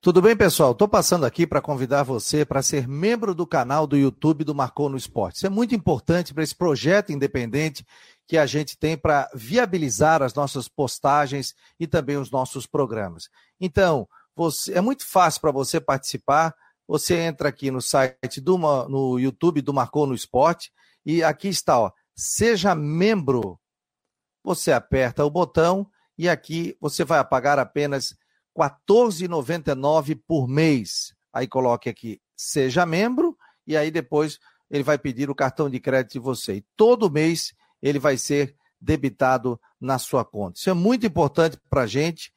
Tudo bem, pessoal? Estou passando aqui para convidar você para ser membro do canal do YouTube do Marcou no Esporte. Isso é muito importante para esse projeto independente que a gente tem para viabilizar as nossas postagens e também os nossos programas. Então, você, é muito fácil para você participar. Você entra aqui no site do no YouTube do Marcou no Esporte e aqui está, ó, seja membro. Você aperta o botão e aqui você vai pagar apenas 14,99 por mês. Aí coloque aqui, seja membro, e aí depois ele vai pedir o cartão de crédito de você. E todo mês ele vai ser debitado na sua conta. Isso é muito importante para a gente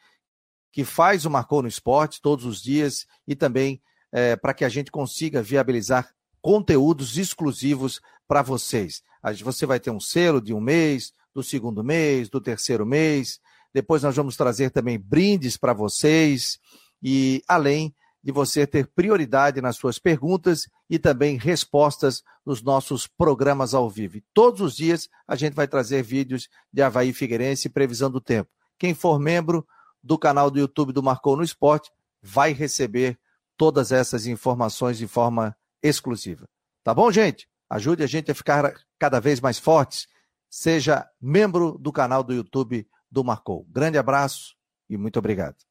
que faz o Marcou no Esporte todos os dias e também é, para que a gente consiga viabilizar conteúdos exclusivos para vocês. Você vai ter um selo de um mês, do segundo mês, do terceiro mês, depois nós vamos trazer também brindes para vocês e além de você ter prioridade nas suas perguntas e também respostas nos nossos programas ao vivo. E todos os dias a gente vai trazer vídeos de Havaí Figueirense e previsão do tempo. Quem for membro do canal do YouTube do Marcou no Esporte vai receber todas essas informações de forma exclusiva. Tá bom, gente? Ajude a gente a ficar cada vez mais fortes. Seja membro do canal do YouTube do Marcou. Grande abraço e muito obrigado.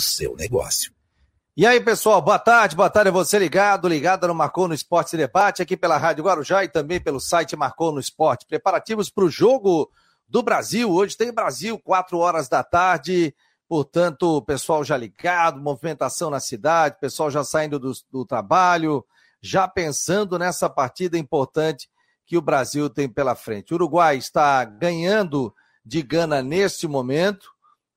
seu negócio. E aí, pessoal, boa tarde, boa tarde a você ligado, ligado no Marcou no Esporte Debate, aqui pela Rádio Guarujá e também pelo site Marcou no Esporte. Preparativos para o jogo do Brasil. Hoje tem Brasil, 4 horas da tarde. Portanto, pessoal já ligado, movimentação na cidade, pessoal já saindo do, do trabalho, já pensando nessa partida importante que o Brasil tem pela frente. O Uruguai está ganhando de Gana neste momento.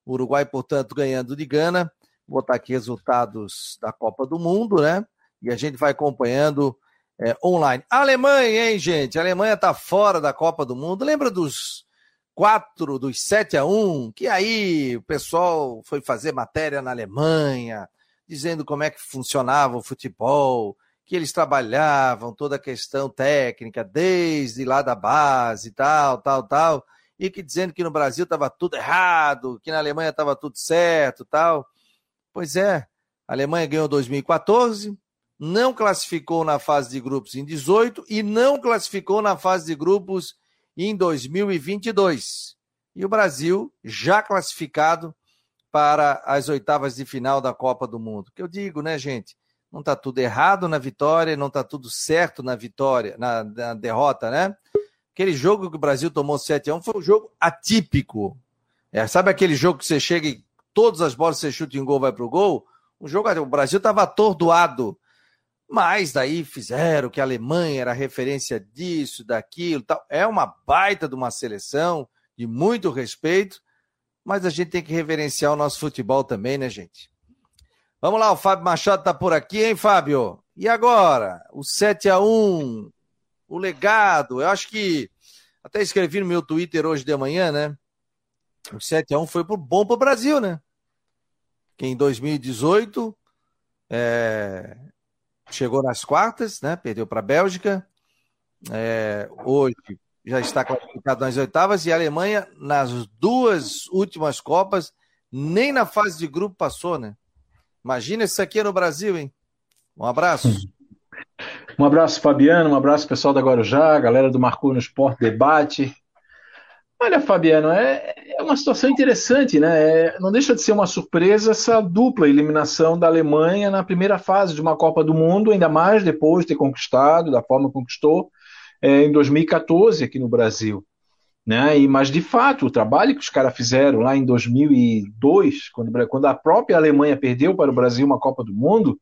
O Uruguai, portanto, ganhando de Gana botar aqui resultados da Copa do Mundo, né? E a gente vai acompanhando é, online. Alemanha, hein, gente? A Alemanha tá fora da Copa do Mundo. Lembra dos quatro, dos 7 a 1 que aí o pessoal foi fazer matéria na Alemanha, dizendo como é que funcionava o futebol, que eles trabalhavam toda a questão técnica, desde lá da base, tal, tal, tal, e que dizendo que no Brasil estava tudo errado, que na Alemanha estava tudo certo, tal. Pois é, a Alemanha ganhou 2014, não classificou na fase de grupos em 18 e não classificou na fase de grupos em 2022. E o Brasil já classificado para as oitavas de final da Copa do Mundo. Que eu digo, né, gente? Não está tudo errado na vitória, não está tudo certo na vitória, na, na, derrota, né? Aquele jogo que o Brasil tomou 7 a 1 foi um jogo atípico. É, sabe aquele jogo que você chega e todas as bolas que você chuta em gol vai pro gol. O jogo, o Brasil estava atordoado. Mas daí fizeram que a Alemanha era referência disso, daquilo, tal. É uma baita de uma seleção, de muito respeito, mas a gente tem que reverenciar o nosso futebol também, né, gente? Vamos lá, o Fábio Machado tá por aqui, hein, Fábio? E agora? O 7 a 1 o legado. Eu acho que até escrevi no meu Twitter hoje de manhã, né? O 7x1 foi bom para o Brasil, né? Que em 2018 é, chegou nas quartas, né? Perdeu para a Bélgica. É, hoje já está classificado nas oitavas e a Alemanha, nas duas últimas Copas, nem na fase de grupo passou, né? Imagina isso aqui no Brasil, hein? Um abraço. Um abraço, Fabiano, um abraço pessoal da Guarujá, galera do Marcou no Esporte Debate. Olha, Fabiano, é, é uma situação interessante, né? É, não deixa de ser uma surpresa essa dupla eliminação da Alemanha na primeira fase de uma Copa do Mundo, ainda mais depois de ter conquistado, da forma que conquistou, é, em 2014 aqui no Brasil. Né? E, mas, de fato, o trabalho que os caras fizeram lá em 2002, quando, quando a própria Alemanha perdeu para o Brasil uma Copa do Mundo,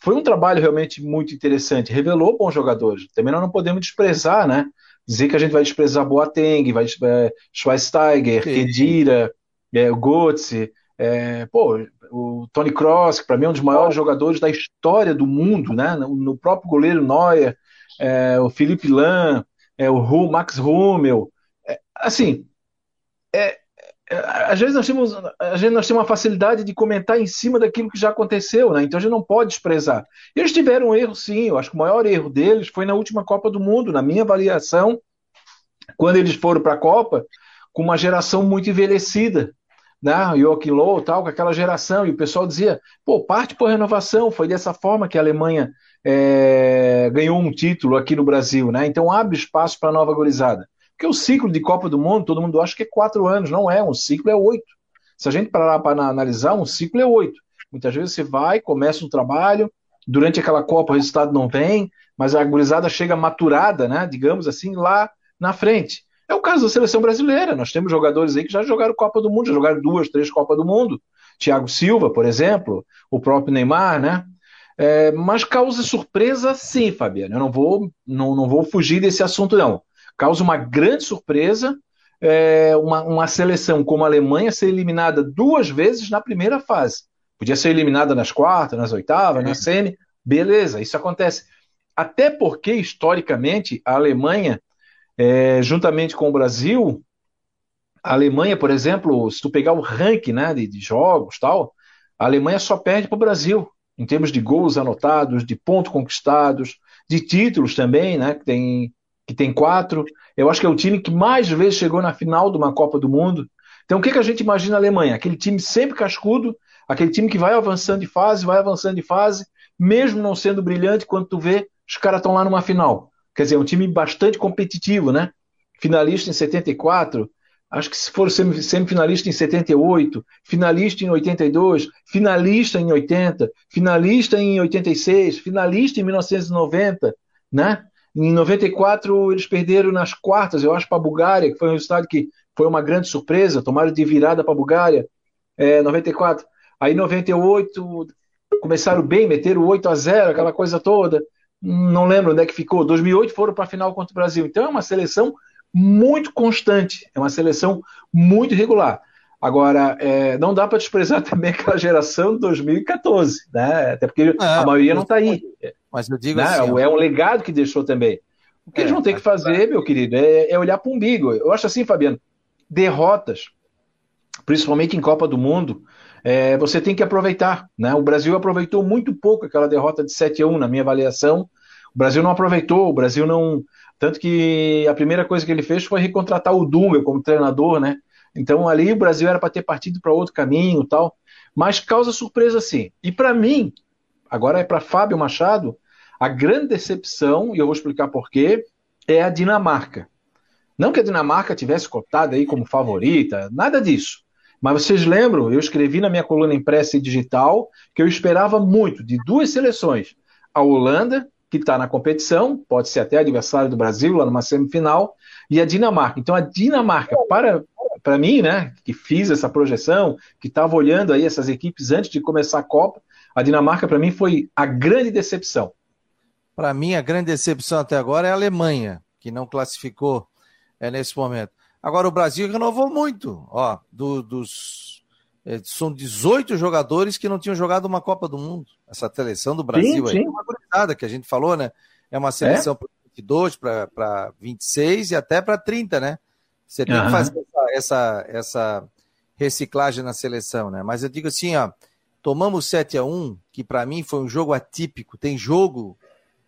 foi um trabalho realmente muito interessante. Revelou bons jogadores. Também nós não podemos desprezar, né? Dizer que a gente vai desprezar Boateng, vai é, Schweinsteiger, Kedira, é, Götze, é, pô, o Tony Cross, que para mim é um dos maiores jogadores da história do mundo, né? No, no próprio goleiro Neuer, é, o Felipe Lan, é, o Max Hummel. É, assim, é, às vezes nós temos, às vezes nós temos uma facilidade de comentar em cima daquilo que já aconteceu, né? Então a gente não pode desprezar. Eles tiveram um erro, sim. Eu acho que o maior erro deles foi na última Copa do Mundo, na minha avaliação, quando eles foram para a Copa com uma geração muito envelhecida, né? Joachim Low, tal, com aquela geração, e o pessoal dizia, pô, parte por renovação. Foi dessa forma que a Alemanha é, ganhou um título aqui no Brasil, né? Então abre espaço para a nova gorizada. Porque o ciclo de Copa do Mundo, todo mundo acha que é quatro anos, não é, um ciclo é oito. Se a gente parar para analisar, um ciclo é oito. Muitas vezes você vai, começa um trabalho, durante aquela Copa o resultado não vem, mas a gurizada chega maturada, né, digamos assim, lá na frente. É o caso da seleção brasileira. Nós temos jogadores aí que já jogaram Copa do Mundo, já jogaram duas, três Copas do Mundo. Thiago Silva, por exemplo, o próprio Neymar, né? É, mas causa surpresa, sim, Fabiano. Eu não vou, não, não vou fugir desse assunto, não causa uma grande surpresa é, uma, uma seleção como a Alemanha ser eliminada duas vezes na primeira fase. Podia ser eliminada nas quartas, nas oitavas, é. na semi, beleza, isso acontece. Até porque, historicamente, a Alemanha, é, juntamente com o Brasil, a Alemanha, por exemplo, se tu pegar o ranking né, de, de jogos tal, a Alemanha só perde para o Brasil, em termos de gols anotados, de pontos conquistados, de títulos também, né, que tem que tem quatro. Eu acho que é o time que mais vezes chegou na final de uma Copa do Mundo. Então, o que, que a gente imagina a Alemanha? Aquele time sempre cascudo, aquele time que vai avançando de fase, vai avançando de fase, mesmo não sendo brilhante, quando tu vê, os caras estão lá numa final. Quer dizer, é um time bastante competitivo, né? Finalista em 74, acho que se for semifinalista em 78, finalista em 82, finalista em 80, finalista em 86, finalista em 1990, né? Em 94, eles perderam nas quartas, eu acho, para a Bulgária, que foi um resultado que foi uma grande surpresa, tomaram de virada para a Bulgária. É, 94. Aí, 98, começaram bem, meteram 8 a 0 aquela coisa toda. Não lembro onde é que ficou. 2008 foram para a final contra o Brasil. Então, é uma seleção muito constante, é uma seleção muito regular. Agora, é, não dá para desprezar também aquela geração de 2014, né? Até porque é, a maioria não está aí. Mas eu digo né? assim. É um legado que deixou também. O que é, eles vão ter que fazer, meu querido, é, é olhar para o umbigo. Eu acho assim, Fabiano, derrotas, principalmente em Copa do Mundo, é, você tem que aproveitar. Né? O Brasil aproveitou muito pouco aquela derrota de 7 a 1 na minha avaliação. O Brasil não aproveitou, o Brasil não. Tanto que a primeira coisa que ele fez foi recontratar o Dunga como treinador, né? Então ali o Brasil era para ter partido para outro caminho tal. Mas causa surpresa sim. E para mim, agora é para Fábio Machado, a grande decepção, e eu vou explicar por quê, é a Dinamarca. Não que a Dinamarca tivesse cotado aí como favorita, nada disso. Mas vocês lembram, eu escrevi na minha coluna impressa e digital que eu esperava muito de duas seleções. A Holanda, que está na competição, pode ser até adversário do Brasil lá numa semifinal, e a Dinamarca. Então a Dinamarca, para, para mim, né, que fiz essa projeção, que estava olhando aí essas equipes antes de começar a Copa, a Dinamarca para mim foi a grande decepção. Para mim, a grande decepção até agora é a Alemanha, que não classificou é, nesse momento. Agora, o Brasil renovou muito. Ó, do, dos, é, são 18 jogadores que não tinham jogado uma Copa do Mundo. Essa seleção do Brasil sim, sim. é uma coisa que a gente falou, né? É uma seleção é? para 22, para 26 e até para 30, né? Você tem uhum. que fazer essa, essa, essa reciclagem na seleção, né? Mas eu digo assim, ó, tomamos 7 a 1 que para mim foi um jogo atípico. Tem jogo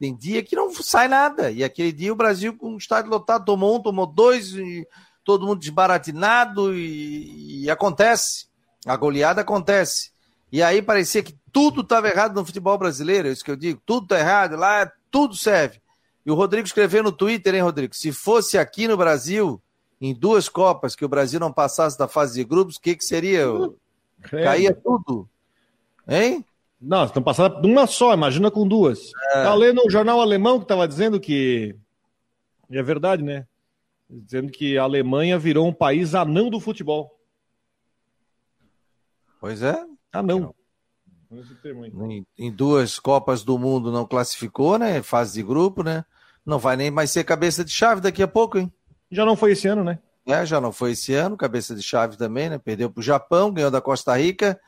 tem dia que não sai nada. E aquele dia o Brasil, com o estádio lotado, tomou um, tomou dois, e todo mundo desbaratinado, e, e acontece. A goleada acontece. E aí parecia que tudo estava errado no futebol brasileiro, é isso que eu digo. Tudo está errado, lá tudo serve. E o Rodrigo escreveu no Twitter, hein, Rodrigo? Se fosse aqui no Brasil, em duas Copas, que o Brasil não passasse da fase de grupos, o que, que seria? Caía tudo. Hein? Não, estão passando uma só, imagina com duas. É. Tá lendo o jornal alemão que estava dizendo que. E é verdade, né? Dizendo que a Alemanha virou um país anão do futebol. Pois é. Anão. Em, em duas Copas do Mundo não classificou, né? Fase de grupo, né? Não vai nem mais ser cabeça de chave daqui a pouco, hein? Já não foi esse ano, né? É, já não foi esse ano, cabeça de chave também, né? Perdeu para o Japão, ganhou da Costa Rica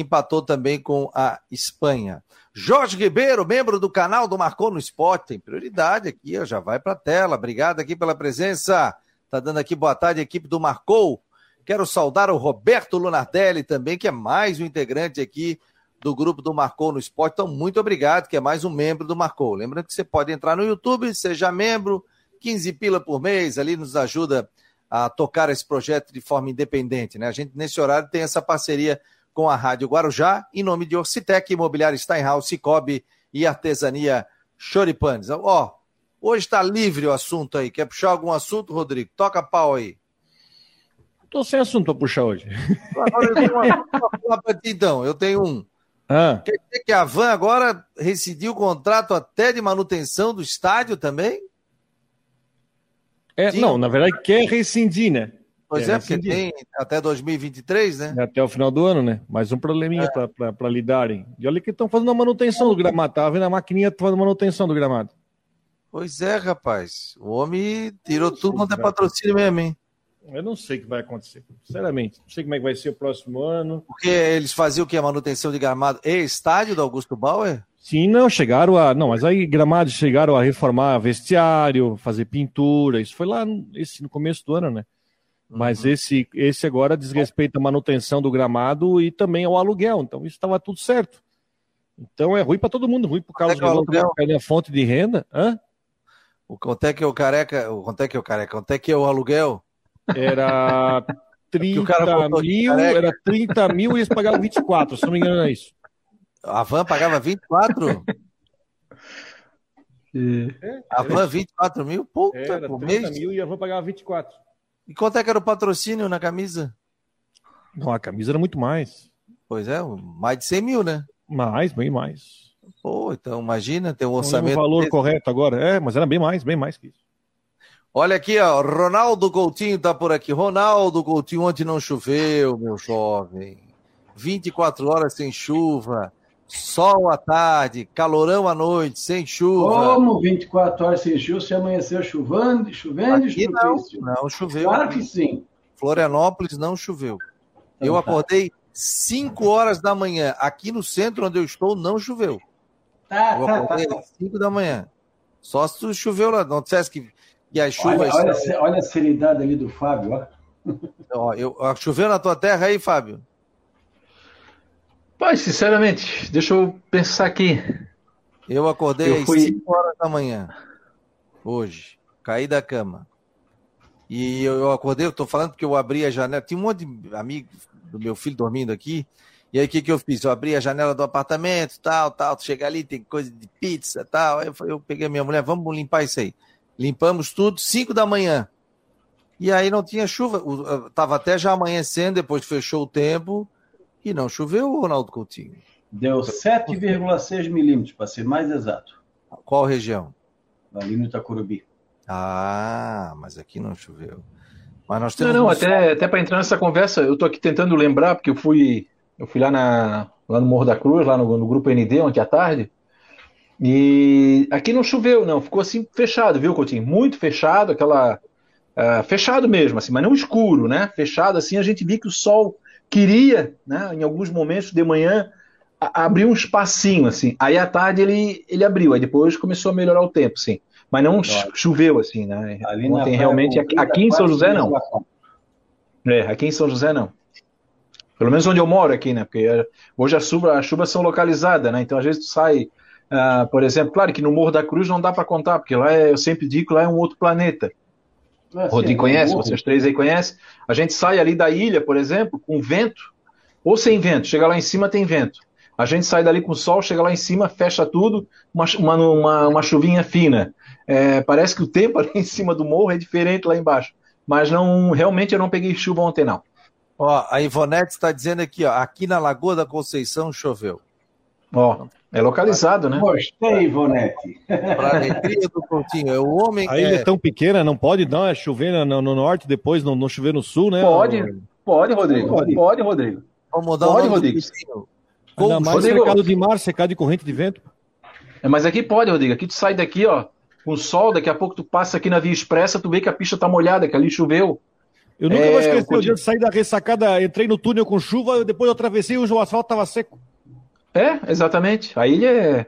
empatou também com a Espanha. Jorge Ribeiro, membro do canal do Marcou no Esporte, tem prioridade aqui, ó, já vai para a tela. Obrigado aqui pela presença. Tá dando aqui boa tarde, equipe do Marcou. Quero saudar o Roberto Lunardelli também, que é mais um integrante aqui do grupo do Marcou no Esporte. Então, muito obrigado, que é mais um membro do Marcou. Lembrando que você pode entrar no YouTube, seja membro, 15 pila por mês, ali nos ajuda a tocar esse projeto de forma independente. Né? A gente, nesse horário, tem essa parceria com a Rádio Guarujá, em nome de Orcitec, Imobiliário Steinhaus, Cicobi e Artesania Choripanes. Ó, hoje está livre o assunto aí. Quer puxar algum assunto, Rodrigo? Toca pau aí. Tô sem assunto para puxar hoje. Agora eu tenho um falar pra ti, então. Eu tenho um. Ah, Quer dizer que a Van agora rescindiu o contrato até de manutenção do estádio também? é, Sim. não, na verdade quer rescindir, né? Pois É, é, porque rescindir. tem até 2023, né? Até o final do ano, né? Mais um probleminha para lidarem. E olha que estão fazendo a manutenção do gramado. Tava vendo a maquininha fazendo manutenção do gramado. Pois é, rapaz. O homem tirou tudo quanto é patrocínio mesmo, hein? Eu não sei o que vai acontecer. Sinceramente, não sei como é que vai ser o próximo ano. Porque eles faziam o que? A manutenção de gramado e estádio do Augusto Bauer? Sim, não, chegaram a. Não, mas aí gramados chegaram a reformar vestiário, fazer pintura. Isso foi lá no, esse, no começo do ano, né? Mas Uhum. esse, esse agora diz respeito à manutenção do gramado e também ao aluguel. Então isso estava tudo certo. Então é ruim para todo mundo, ruim para o Carlos é que é o Relão, que perder a fonte de renda. Hã? O quanto é que é o careca? O quanto é que é o careca? Quanto é que é o aluguel? Era o cara 30 botou de mil, era 30 mil e eles pagavam 24, se não me engano é isso. A van pagava 24? A van 24 mil? Puta, Era por 30 mês? mil e a van pagava 24. E quanto é que era o patrocínio na camisa? Não, a camisa era muito mais. Pois é, mais de 100 mil, né? Mais, bem mais. Pô, então imagina ter um Não orçamento. o valor desse. correto agora. É, mas era bem mais, bem mais que isso. Olha aqui, ó, Ronaldo Coutinho tá por aqui. Ronaldo Coutinho, ontem não choveu, meu jovem. 24 horas sem chuva, sol à tarde, calorão à noite, sem chuva. Como 24 horas sem chuva, se amanheceu chovendo, chovendo Aqui e não, não choveu. Claro que sim. Florianópolis não choveu. Eu Então tá. acordei 5 horas da manhã. Aqui no centro onde eu estou, não choveu. Tá, Eu tá, tá. acordei às 5 da manhã. Só se tu choveu lá. Não dissesse que, que as Olha, chuvas. olha, a se- olha a seriedade ali do Fábio, ó. Ó, eu, choveu na tua terra aí, Fábio? Pai, sinceramente, deixa eu pensar aqui. Eu acordei Eu às fui- 5 horas da manhã. Hoje. Caí da cama. E eu, eu acordei, eu tô falando porque eu abri a janela. Tinha um monte de amigos do meu filho dormindo aqui. E aí o que, que eu fiz? Eu abri a janela do apartamento, tal, tal. Chega ali, tem coisa de pizza, tal. Aí eu, eu peguei a minha mulher, vamos limpar isso aí. Limpamos tudo, 5 da manhã. E aí não tinha chuva. O- eh, Tava até já amanhecendo, depois fechou o tempo. E não choveu, Ronaldo Coutinho. Deu 7,6 milímetros, para ser mais exato, Qual região? ali no Itacurubi. Ah, mas aqui não choveu. Mas nós Não, temos não, um até, até para entrar nessa conversa, eu tô aqui tentando lembrar, porque eu fui, eu fui lá, na, lá no Morro da Cruz, lá no, no Grupo ND, ontem à tarde, e aqui não choveu, não, ficou assim fechado, viu, Coutinho? Muito fechado, aquela. ah, fechado mesmo, assim, mas não escuro, né? Fechado assim, a gente viu que o sol queria, né, em alguns momentos de manhã, abrir um espacinho, assim. Aí à tarde ele, ele abriu, aí depois começou a melhorar o tempo, sim. Mas não cho- choveu, assim, né? Ali Ontem realmente, aqui, aqui em São quase José não. É, aqui em São José não. Pelo menos onde eu moro aqui, né? Porque eh, hoje as chuvas, as chuvas são localizadas, né? Então às vezes tu sai, ah, por exemplo, claro que no Morro da Cruz não dá para contar, porque lá é, eu sempre digo que lá é um outro planeta. Assim, Rodrigo é conhece, vocês três aí conhecem. A gente sai ali da ilha, por exemplo, com vento, ou sem vento, chega lá em cima tem vento. A gente sai dali com sol, chega lá em cima, fecha tudo, uma, uma, uma, uma chuvinha fina. É, parece que o tempo ali em cima do morro é diferente lá embaixo. Mas não, realmente eu não peguei chuva ontem, não. Ó, a Ivonete está dizendo aqui, ó, aqui na Lagoa da Conceição choveu. Ó, é localizado, né? Gostei, Ivonete. Para alegria do Coutinho, é o homem A ilha é, é tão pequena, não pode não, é chover no, no norte, depois não, não chover no sul, né? Pode, pode, Rodrigo. Pode. Pode, Rodrigo. Vamos mudar Pode, o nome do Rodrigo. Coutinho. Ainda Como mais Rodrigo. cercado de mar, cercado de corrente de vento. É, mas aqui pode, Rodrigo. Aqui tu sai daqui, ó, com sol, daqui a pouco tu passa aqui na Via Expressa, tu vê que a pista tá molhada, que ali choveu. Eu nunca é, vou esquecer o, o dia de sair da ressacada, entrei no túnel com chuva, depois eu atravessei e o asfalto estava seco. É, exatamente. A ilha é.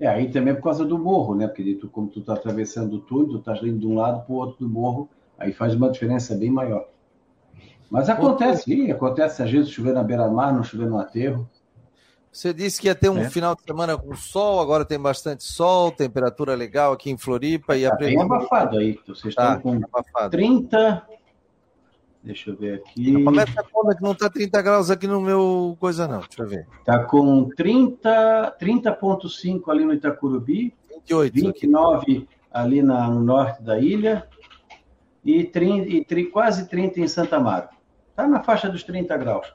É, aí também é por causa do morro, né? Porque tu, como tu tá atravessando o túnel, tu estás indo de um lado para o outro do morro, aí faz uma diferença bem maior. Mas acontece, sim, acontece às vezes chover na beira-mar, não chover no aterro. Você disse que ia ter um é. final de semana com sol, agora tem bastante sol, temperatura legal aqui em Floripa. E tá a bem abafado aí. Vocês tá, estão com abafado. 30. Deixa eu ver aqui. Começa a conta que não está 30 graus aqui no meu coisa, não. Deixa eu ver. Está com 30, 30,5 ali no Itacurubi. 28. 29 aqui. ali na, no norte da ilha. E, 30, e quase 30 em Santa Marta. Está na faixa dos 30 graus.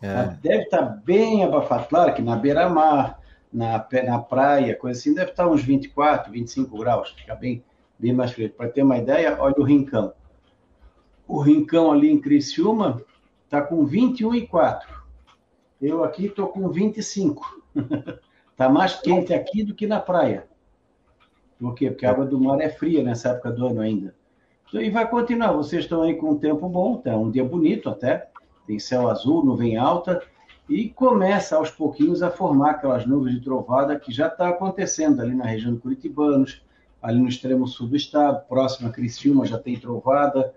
É. Deve estar tá bem abafado. Claro que na beira-mar, na, na praia, coisa assim, deve estar tá uns 24, 25 graus. Fica bem, bem mais frio. Para ter uma ideia, olha o Rincão. O Rincão ali em Criciúma está com 21,4. Eu aqui estou com 25. Está mais quente aqui do que na praia. Por quê? Porque a água do mar é fria nessa época do ano ainda. E vai continuar. Vocês estão aí com um tempo bom, tá um dia bonito até. Tem céu azul, nuvem alta, e começa aos pouquinhos a formar aquelas nuvens de trovada que já está acontecendo ali na região de Curitibanos, ali no extremo sul do estado, próxima a Criciúma já tem trovada,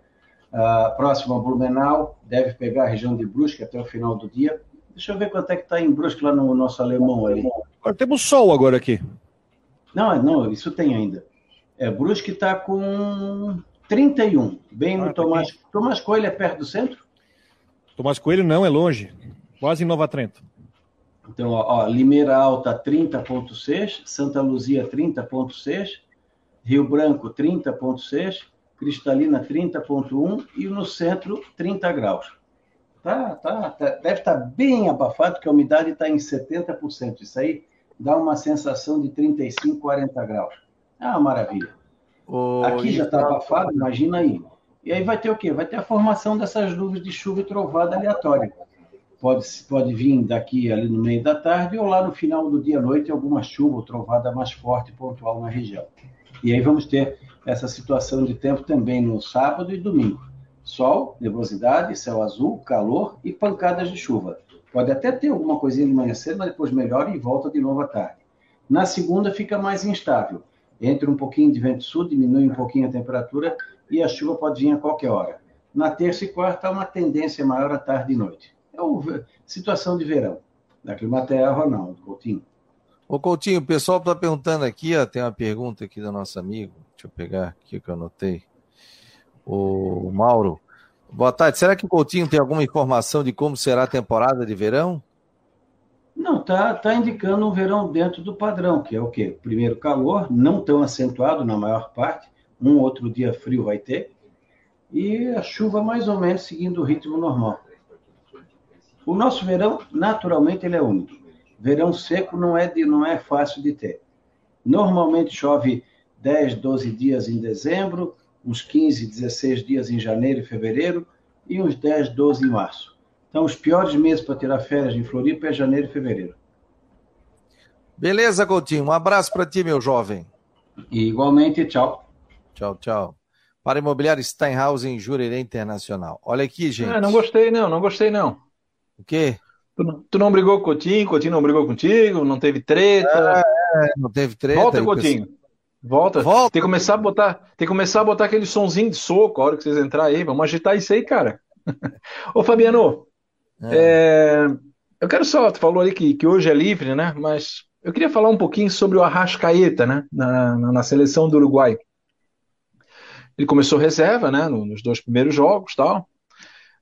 uh, próxima a Blumenau, deve pegar a região de Brusque até o final do dia. Deixa eu ver quanto é que está em Brusque lá no nosso alemão ali. Agora temos sol agora aqui. Não, não, isso tem ainda. É, Brusque está com 31, bem no ah, Tomás. Tomás Coelho é perto do centro? Tomás Coelho não, é longe. Quase em Nova Trento. Então, ó, Limeira Alta 30.6, Santa Luzia 30.6, Rio Branco 30.6, Cristalina 30.1 e no centro 30 graus. Tá, tá, tá, deve estar tá bem abafado, porque a umidade está em 70%. Isso aí dá uma sensação de 35, 40 graus. Ah, maravilha. Aqui já está abafado, imagina aí. E aí vai ter o quê? Vai ter a formação dessas nuvens de chuva e trovada aleatória. Pode, pode vir daqui ali no meio da tarde ou lá no final do dia à noite alguma chuva ou trovada mais forte pontual na região. E aí vamos ter essa situação de tempo também no sábado e domingo. Sol, nebulosidade, céu azul, calor e pancadas de chuva. Pode até ter alguma coisinha de manhã cedo, mas depois melhora e volta de novo à tarde. Na segunda fica mais instável. Entra um pouquinho de vento sul, diminui um pouquinho a temperatura e a chuva pode vir a qualquer hora. Na terça e quarta, há uma tendência maior à tarde e noite. É uma situação de verão. Da Climaterra, Ronaldo Coutinho. Ô Coutinho, o pessoal está perguntando aqui, ó, tem uma pergunta aqui do nosso amigo, deixa eu pegar aqui que eu anotei. O Mauro. Boa tarde. Será que o Coutinho tem alguma informação de como será a temporada de verão? Não, tá, tá indicando um verão dentro do padrão, que é o quê? Primeiro calor, não tão acentuado na maior parte, um outro dia frio vai ter, e a chuva mais ou menos seguindo o ritmo normal. O nosso verão, naturalmente, ele é único. Verão seco não é, de, não é fácil de ter. Normalmente chove 10, 12 dias em dezembro, uns 15, 16 dias em janeiro e fevereiro, e uns 10, 12 em março. Então, os piores meses para tirar férias em Floripa é janeiro e fevereiro. Beleza, Coutinho. Um abraço para ti, meu jovem. E igualmente, tchau. Tchau, tchau. Para imobiliário Steinhaus em Jurerê Internacional. Olha aqui, gente. Ah, não gostei, não, não gostei, não. O quê? Tu não, tu não brigou com o Coutinho, Coutinho não brigou contigo, não teve treta. É, é não teve treta. Volta, Coutinho. Volta. Volta. Tem que começar a botar, tem que começar a botar aquele sonzinho de soco a hora que vocês entrarem aí. Vamos agitar isso aí, cara. Ô, Fabiano, é. É, eu quero só, tu falou ali que, que hoje é livre, né? Mas eu queria falar um pouquinho sobre o Arrascaeta, né? Na, na, na seleção do Uruguai. Ele começou reserva, né, nos dois primeiros jogos, tal.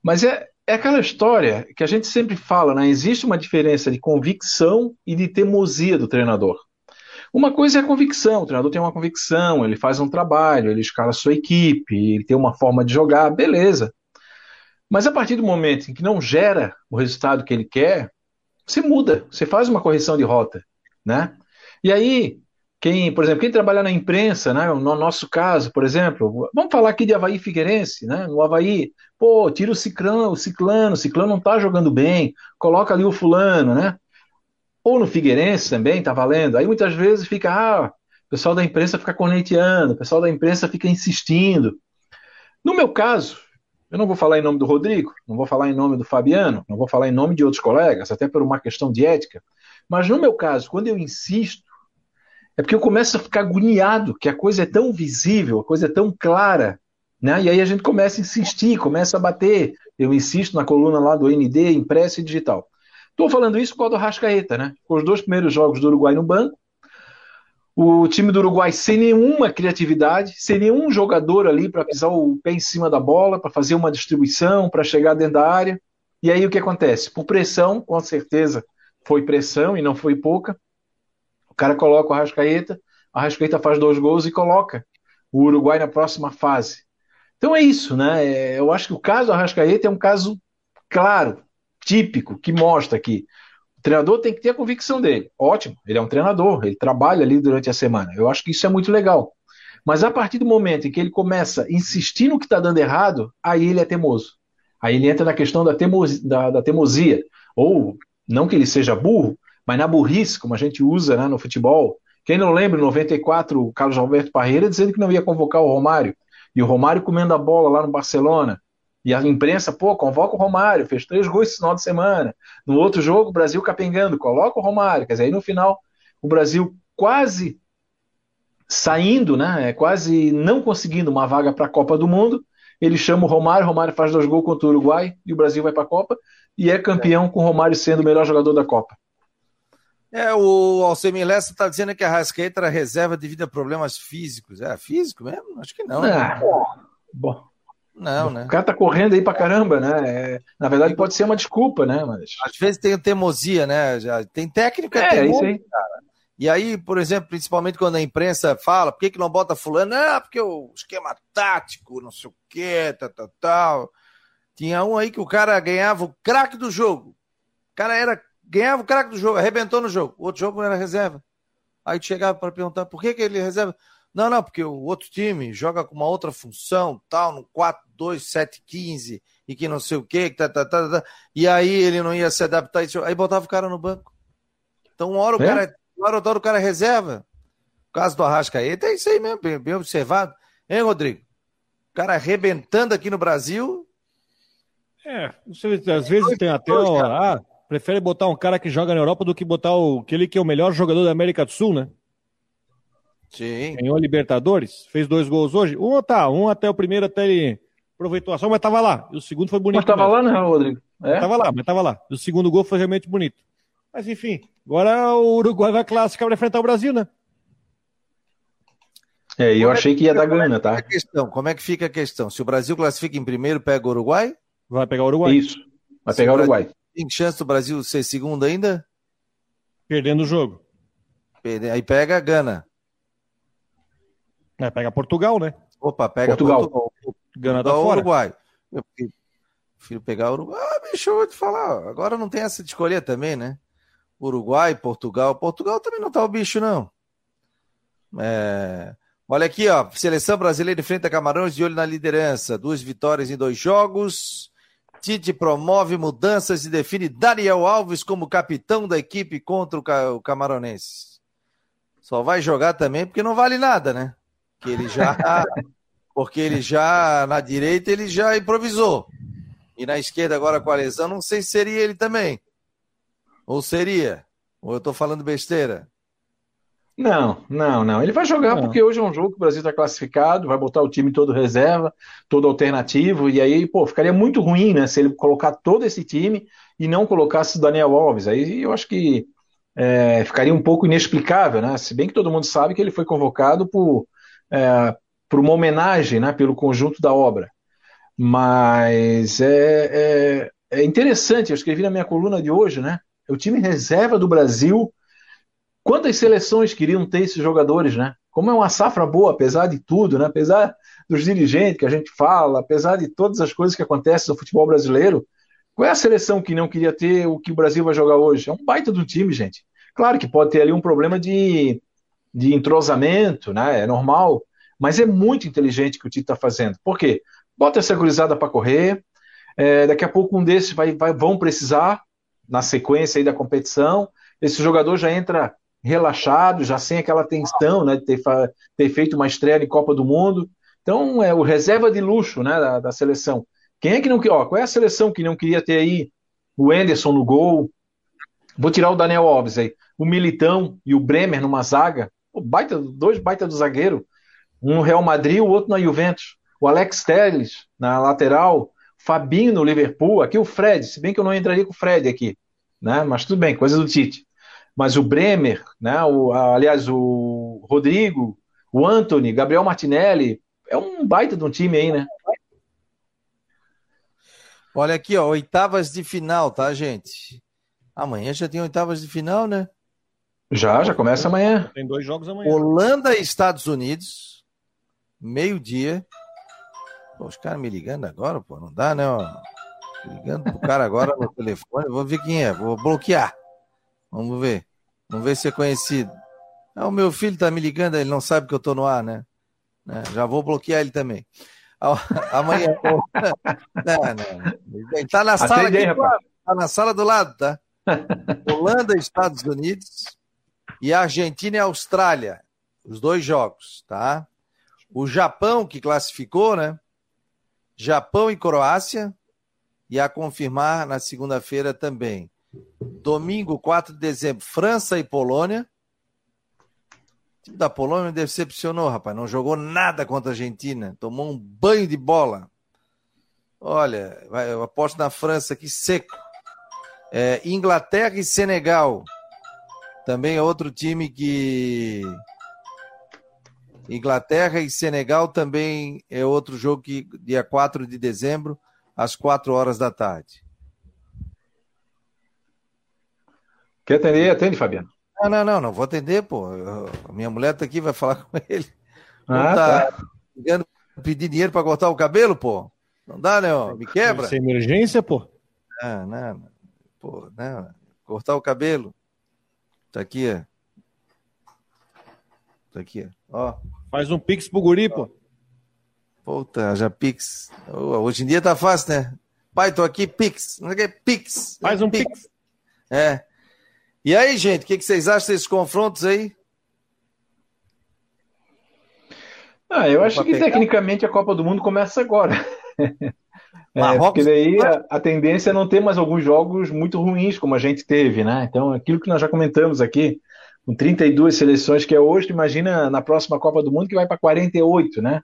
Mas é, é aquela história que a gente sempre fala, né? Existe uma diferença de convicção e de teimosia do treinador. Uma coisa é a convicção, o treinador tem uma convicção, ele faz um trabalho, ele escala a sua equipe, ele tem uma forma de jogar, beleza. Mas a partir do momento em que não gera o resultado que ele quer, você muda, você faz uma correção de rota, né? E aí, quem, por exemplo, quem trabalha na imprensa, né, no nosso caso, por exemplo, vamos falar aqui de Havaí Figueirense, né, no Havaí, pô, tira o ciclano, o ciclano, o ciclano não tá jogando bem, coloca ali o fulano, né, ou no Figueirense também, tá valendo, aí muitas vezes fica, ah, o pessoal da imprensa fica corneteando, o pessoal da imprensa fica insistindo, No meu caso, eu não vou falar em nome do Rodrigo, não vou falar em nome do Fabiano, não vou falar em nome de outros colegas, até por uma questão de ética, mas no meu caso, quando eu insisto, é porque eu começo a ficar agoniado, que a coisa é tão visível, a coisa é tão clara, né? E aí a gente começa a insistir, começa a bater. Eu insisto na coluna lá do ND, impresso e digital. Estou falando isso por causa do Rascaeta, né? Com os dois primeiros jogos do Uruguai no banco, o time do Uruguai sem nenhuma criatividade, sem nenhum jogador ali para pisar o pé em cima da bola, para fazer uma distribuição, para chegar dentro da área. E aí o que acontece? Por pressão, com certeza foi pressão e não foi pouca. O cara coloca o Arrascaeta, a Arrascaeta faz dois gols e coloca o Uruguai na próxima fase. Então é isso, né? É, eu acho que o caso Arrascaeta é um caso claro, típico, que mostra que o treinador tem que ter a convicção dele. Ótimo, ele é um treinador, ele trabalha ali durante a semana. Eu acho que isso é muito legal. Mas a partir do momento em que ele começa a insistir no que está dando errado, aí ele é teimoso. Aí ele entra na questão da, teimosia, da, da teimosia. Ou, não que ele seja burro, mas na burrice, como a gente usa né, no futebol. Quem não lembra, em 94, o Carlos Alberto Parreira dizendo que não ia convocar o Romário. E o Romário comendo a bola lá no Barcelona. E a imprensa, pô, convoca o Romário, fez três gols esse final de semana. No outro jogo, o Brasil capengando, coloca o Romário. Quer dizer, aí no final, o Brasil quase saindo, né? É, quase não conseguindo uma vaga para a Copa do Mundo. Ele chama o Romário, o Romário faz dois gols contra o Uruguai e o Brasil vai para a Copa. E é campeão com o Romário sendo o melhor jogador da Copa. É, o Alcemir Lessa está dizendo que a Rascaeta era reserva devido a problemas físicos. É físico mesmo? Acho que não. Né? Ah, bom, não, né? O cara tá correndo aí pra caramba, né? É, na verdade, pode ser uma desculpa, né? Mas... Às vezes tem teimosia, né? Já, tem técnico é, é teimoso, isso aí. cara. E aí, por exemplo, principalmente quando a imprensa fala, por que, que não bota fulano? Ah, porque o esquema tático, não sei o quê, tal, tal, tal. Tinha um aí que o cara ganhava o craque do jogo. O cara era, ganhava o craque do jogo, arrebentou no jogo. O outro jogo era reserva. Aí chegava para perguntar por que, que ele reserva. Não, não, porque o outro time joga com uma outra função, tal, no 4-2-7-15 e que não sei o quê, tá, tá, tá, tá, e aí ele não ia se adaptar, aí botava o cara no banco. Então, uma hora o é? cara, uma hora, outra hora o cara reserva. O caso do Arrascaeta é isso aí mesmo, bem, bem observado. Hein, Rodrigo? O cara arrebentando aqui no Brasil. É, às vezes tem até. ah, prefere botar um cara que joga na Europa do que botar o, aquele que é o melhor jogador da América do Sul, né? Sim. Ganhou a Libertadores, fez dois gols hoje. Um tá, um até o primeiro até ele aproveitou a ação, mas tava lá. E o segundo foi bonito. Mas tava mesmo. lá, né, Rodrigo? É? Tava lá, mas tava lá. E o segundo gol foi realmente bonito. Mas enfim, agora o Uruguai vai classificar para enfrentar o Brasil, né? É, e eu achei que ia dar grana, tá? Questão, como é que fica a questão? Se o Brasil classifica em primeiro, pega o Uruguai? Vai pegar o Uruguai. Isso, vai pegar o Uruguai. Tem chance do Brasil ser segundo ainda? Perdendo o jogo. Aí pega a Gana. É, pega Portugal, né? Opa, pega Portugal. Portugal. Gana da fora. Uruguai. Eu prefiro pegar o Uruguai. Ah, bicho, eu vou te falar. Agora não tem essa de escolher também, né? Uruguai, Portugal. Portugal também não tá o bicho, não. É... Olha aqui, ó. Seleção brasileira enfrenta Camarões de olho na liderança. Duas vitórias em dois jogos. Tite promove mudanças e define Daniel Alves como capitão da equipe contra o Camaronense. Só vai jogar também porque não vale nada, né? Que ele já porque ele já na direita ele já improvisou. E na esquerda agora com a lesão, não sei se seria ele também. Ou seria? Ou eu estou falando besteira? Não, não, não. Ele vai jogar não. porque hoje é um jogo que o Brasil está classificado, vai botar o time todo reserva, todo alternativo, e aí, pô, ficaria muito ruim, né, se ele colocar todo esse time e não colocasse o Daniel Alves. Aí eu acho que é, ficaria um pouco inexplicável, né? Se bem que todo mundo sabe que ele foi convocado por é, por uma homenagem né, pelo conjunto da obra. Mas é, é, é, interessante, eu escrevi na minha coluna de hoje, né? O time reserva do Brasil. Quantas seleções queriam ter esses jogadores, né? Como é uma safra boa, apesar de tudo, né? Apesar dos dirigentes que a gente fala, apesar de todas as coisas que acontecem no futebol brasileiro, qual é a seleção que não queria ter o que o Brasil vai jogar hoje? É um baita do time, gente. Claro que pode ter ali um problema de de entrosamento, né? É normal, mas é muito inteligente o que o Tite está fazendo. Por quê? Bota essa gurizada para correr, é, daqui a pouco um desses vai, vai, vão precisar, na sequência aí da competição, esse jogador já entra relaxado, já sem aquela tensão né, de ter, ter feito uma estreia em Copa do Mundo. Então, é o reserva de luxo né, da, da seleção. Quem é que não quer? Qual é a seleção que não queria ter aí o Enderson no gol? Vou tirar o Daniel Alves aí. O Militão e o Bremer numa zaga. Baita, dois baita do zagueiro. Um no Real Madrid, o outro na Juventus. O Alex Telles na lateral. Fabinho no Liverpool. Aqui o Fred. Se bem que eu não entraria com o Fred aqui. Né? Mas tudo bem, coisa do Tite. Mas o Bremer, né? o, aliás, o Rodrigo, o Anthony, Gabriel Martinelli. É um baita de um time aí, né? Olha aqui, ó, oitavas de final, tá, gente? Amanhã já tem oitavas de final, né? Já, já começa amanhã. Tem dois jogos amanhã. Holanda e Estados Unidos, meio-dia. Os caras me ligando agora, pô, não dá, né? Ó. Ligando pro cara agora no telefone, vou ver quem é, vou bloquear. Vamos ver. Vamos ver se é conhecido. Ah, o meu filho tá me ligando, ele não sabe que eu tô no ar, né? né? Já vou bloquear ele também. Amanhã. não, não. Ele tá na sala aqui, tá na sala do lado, tá? Holanda e Estados Unidos e Argentina e Austrália. Os dois jogos, tá? O Japão, que classificou, né? Japão e Croácia. E a confirmar na segunda-feira também. Domingo, 4 de dezembro, França e Polônia. O time da Polônia me decepcionou, rapaz. Não jogou nada contra a Argentina. Tomou um banho de bola. Olha, eu aposto na França aqui seco. É, Inglaterra e Senegal. Também é outro time que. Inglaterra e Senegal também é outro jogo que dia 4 de dezembro, às 4 horas da tarde. Quer atender? Atende, Fabiano. Não, não, não, não vou atender, pô. Eu, minha mulher tá aqui, vai falar com ele. Ah, tá, tá ligando, pedir dinheiro para cortar o cabelo, pô. Não dá, né? Ó, me quebra. Sem emergência, pô. Não, não. Pô, não. Cortar o cabelo. Tá aqui, ó. Tá aqui, ó. Faz um pix pro guri, pô. Puta, já pix. Hoje em dia tá fácil, né? Pai, tô aqui, pix. Não é pix. Faz um pix. pix. É. E aí, gente, o que, que vocês acham desses confrontos aí? Ah, eu acho que pegar? tecnicamente a Copa do Mundo começa agora. É, porque daí a, a, tendência é não ter mais alguns jogos muito ruins, como a gente teve, né? Então, aquilo que nós já comentamos aqui, com 32 seleções que é hoje, imagina na próxima Copa do Mundo que vai para 48, né?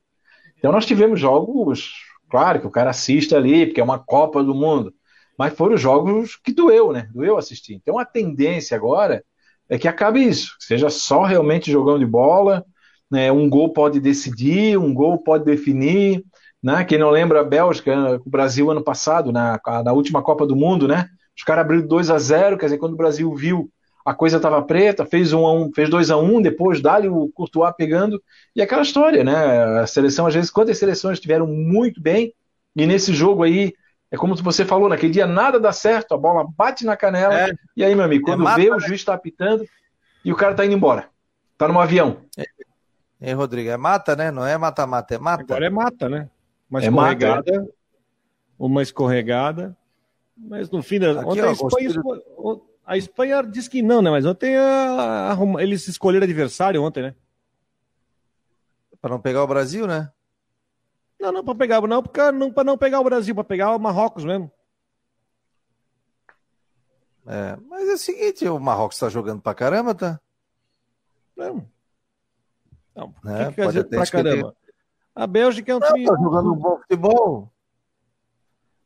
Então, nós tivemos jogos, claro, que o cara assiste ali, porque é uma Copa do Mundo, mas foram jogos que doeu, né? Doeu assistir. Então, a tendência agora é que acabe isso, que seja só realmente jogando de bola, né? um gol pode decidir, um gol pode definir, né? Quem não lembra a Bélgica, o Brasil ano passado, na, na última Copa do Mundo, né? Os caras abriram 2 a 0 quer dizer, quando o Brasil viu a coisa estava preta, fez um a um, fez 2 a 1 um, depois dali o Courtois pegando, e aquela história, né? A seleção, às vezes, quantas seleções estiveram muito bem, e nesse jogo aí, é como você falou, naquele dia nada dá certo, a bola bate na canela, é. e aí, meu amigo, quando é vê, o juiz está apitando e o cara está indo embora. Está no avião. É, é, Rodrigo, é mata, né? Não é mata-mata, é mata. Agora é mata, né? Uma é escorregada. É uma escorregada. Mas no fim da. Aqui, ontem ó, a, Espanha, a Espanha diz que não, né? Mas ontem a, eles escolheram adversário ontem, né? Para não pegar o Brasil, né? Não, não, para pegar, não, porque não, para não pegar o Brasil, para pegar o Marrocos mesmo. É, mas é o seguinte, o Marrocos está jogando para caramba, tá? Não. Não, é, que, que quer dizer pra caramba? A Bélgica é um time. Tá jogando um bom futebol.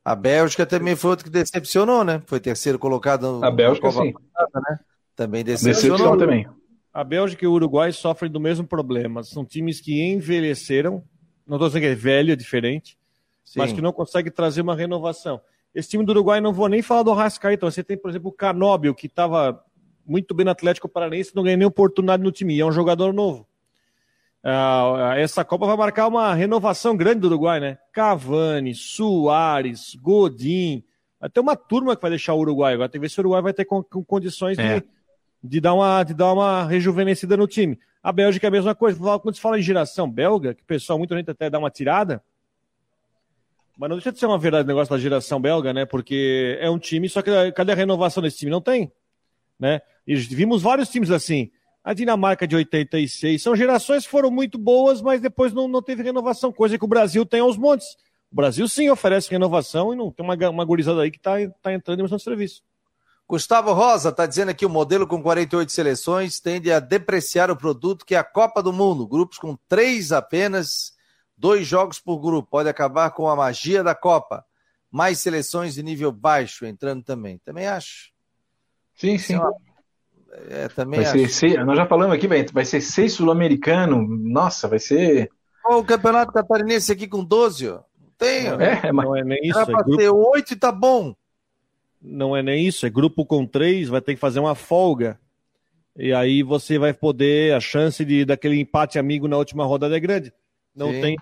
A Bélgica também foi outro que decepcionou, né? Foi terceiro colocado. A Bélgica, sim. Passada, né? Também decepcionou. Decepcionou também. A Bélgica e o Uruguai sofrem do mesmo problema. São times que envelheceram. Não estou dizendo que é velho, é diferente. Sim. Mas que não consegue trazer uma renovação. Esse time do Uruguai, não vou nem falar do Rascaeta. Você tem, por exemplo, o Canóbio, que estava muito bem no Atlético Paranaense, não ganhou nem oportunidade no time. E é um jogador novo. Uh, essa Copa vai marcar uma renovação grande do Uruguai, né? Cavani, Soares, Godin. Vai ter uma turma que vai deixar o Uruguai. Agora tem que ver se o Uruguai vai ter com, com condições é. de, de, dar uma, de dar uma rejuvenescida no time. A Bélgica é a mesma coisa. Quando se fala em geração belga, que o pessoal, muita gente até dá uma tirada. Mas não deixa de ser uma verdade o negócio da geração belga, né? Porque é um time, só que cadê a renovação desse time? Não tem. Né? E vimos vários times assim. A Dinamarca de 86. São gerações que foram muito boas, mas depois não, não teve renovação, coisa que o Brasil tem aos montes. O Brasil sim oferece renovação e não tem uma, uma gurizada aí que está tá entrando em missão de serviço. Gustavo Rosa está dizendo aqui o modelo com 48 seleções tende a depreciar o produto que é a Copa do Mundo. Grupos com três apenas, dois jogos por grupo. Pode acabar com a magia da Copa. Mais seleções de nível baixo entrando também. Também acho. Sim, sim. É, também vai acho. Ser, nós já falamos aqui, vai ser seis sul-americano. Nossa, vai ser. Olha o Campeonato Catarinense aqui com 12, ó. Tem. É, mas... Não é nem isso. Era é grupo... ter oito e tá bom. Não é nem isso. É grupo com três, vai ter que fazer uma folga. E aí você vai poder, a chance de daquele empate amigo na última rodada é grande. Não Sim. tem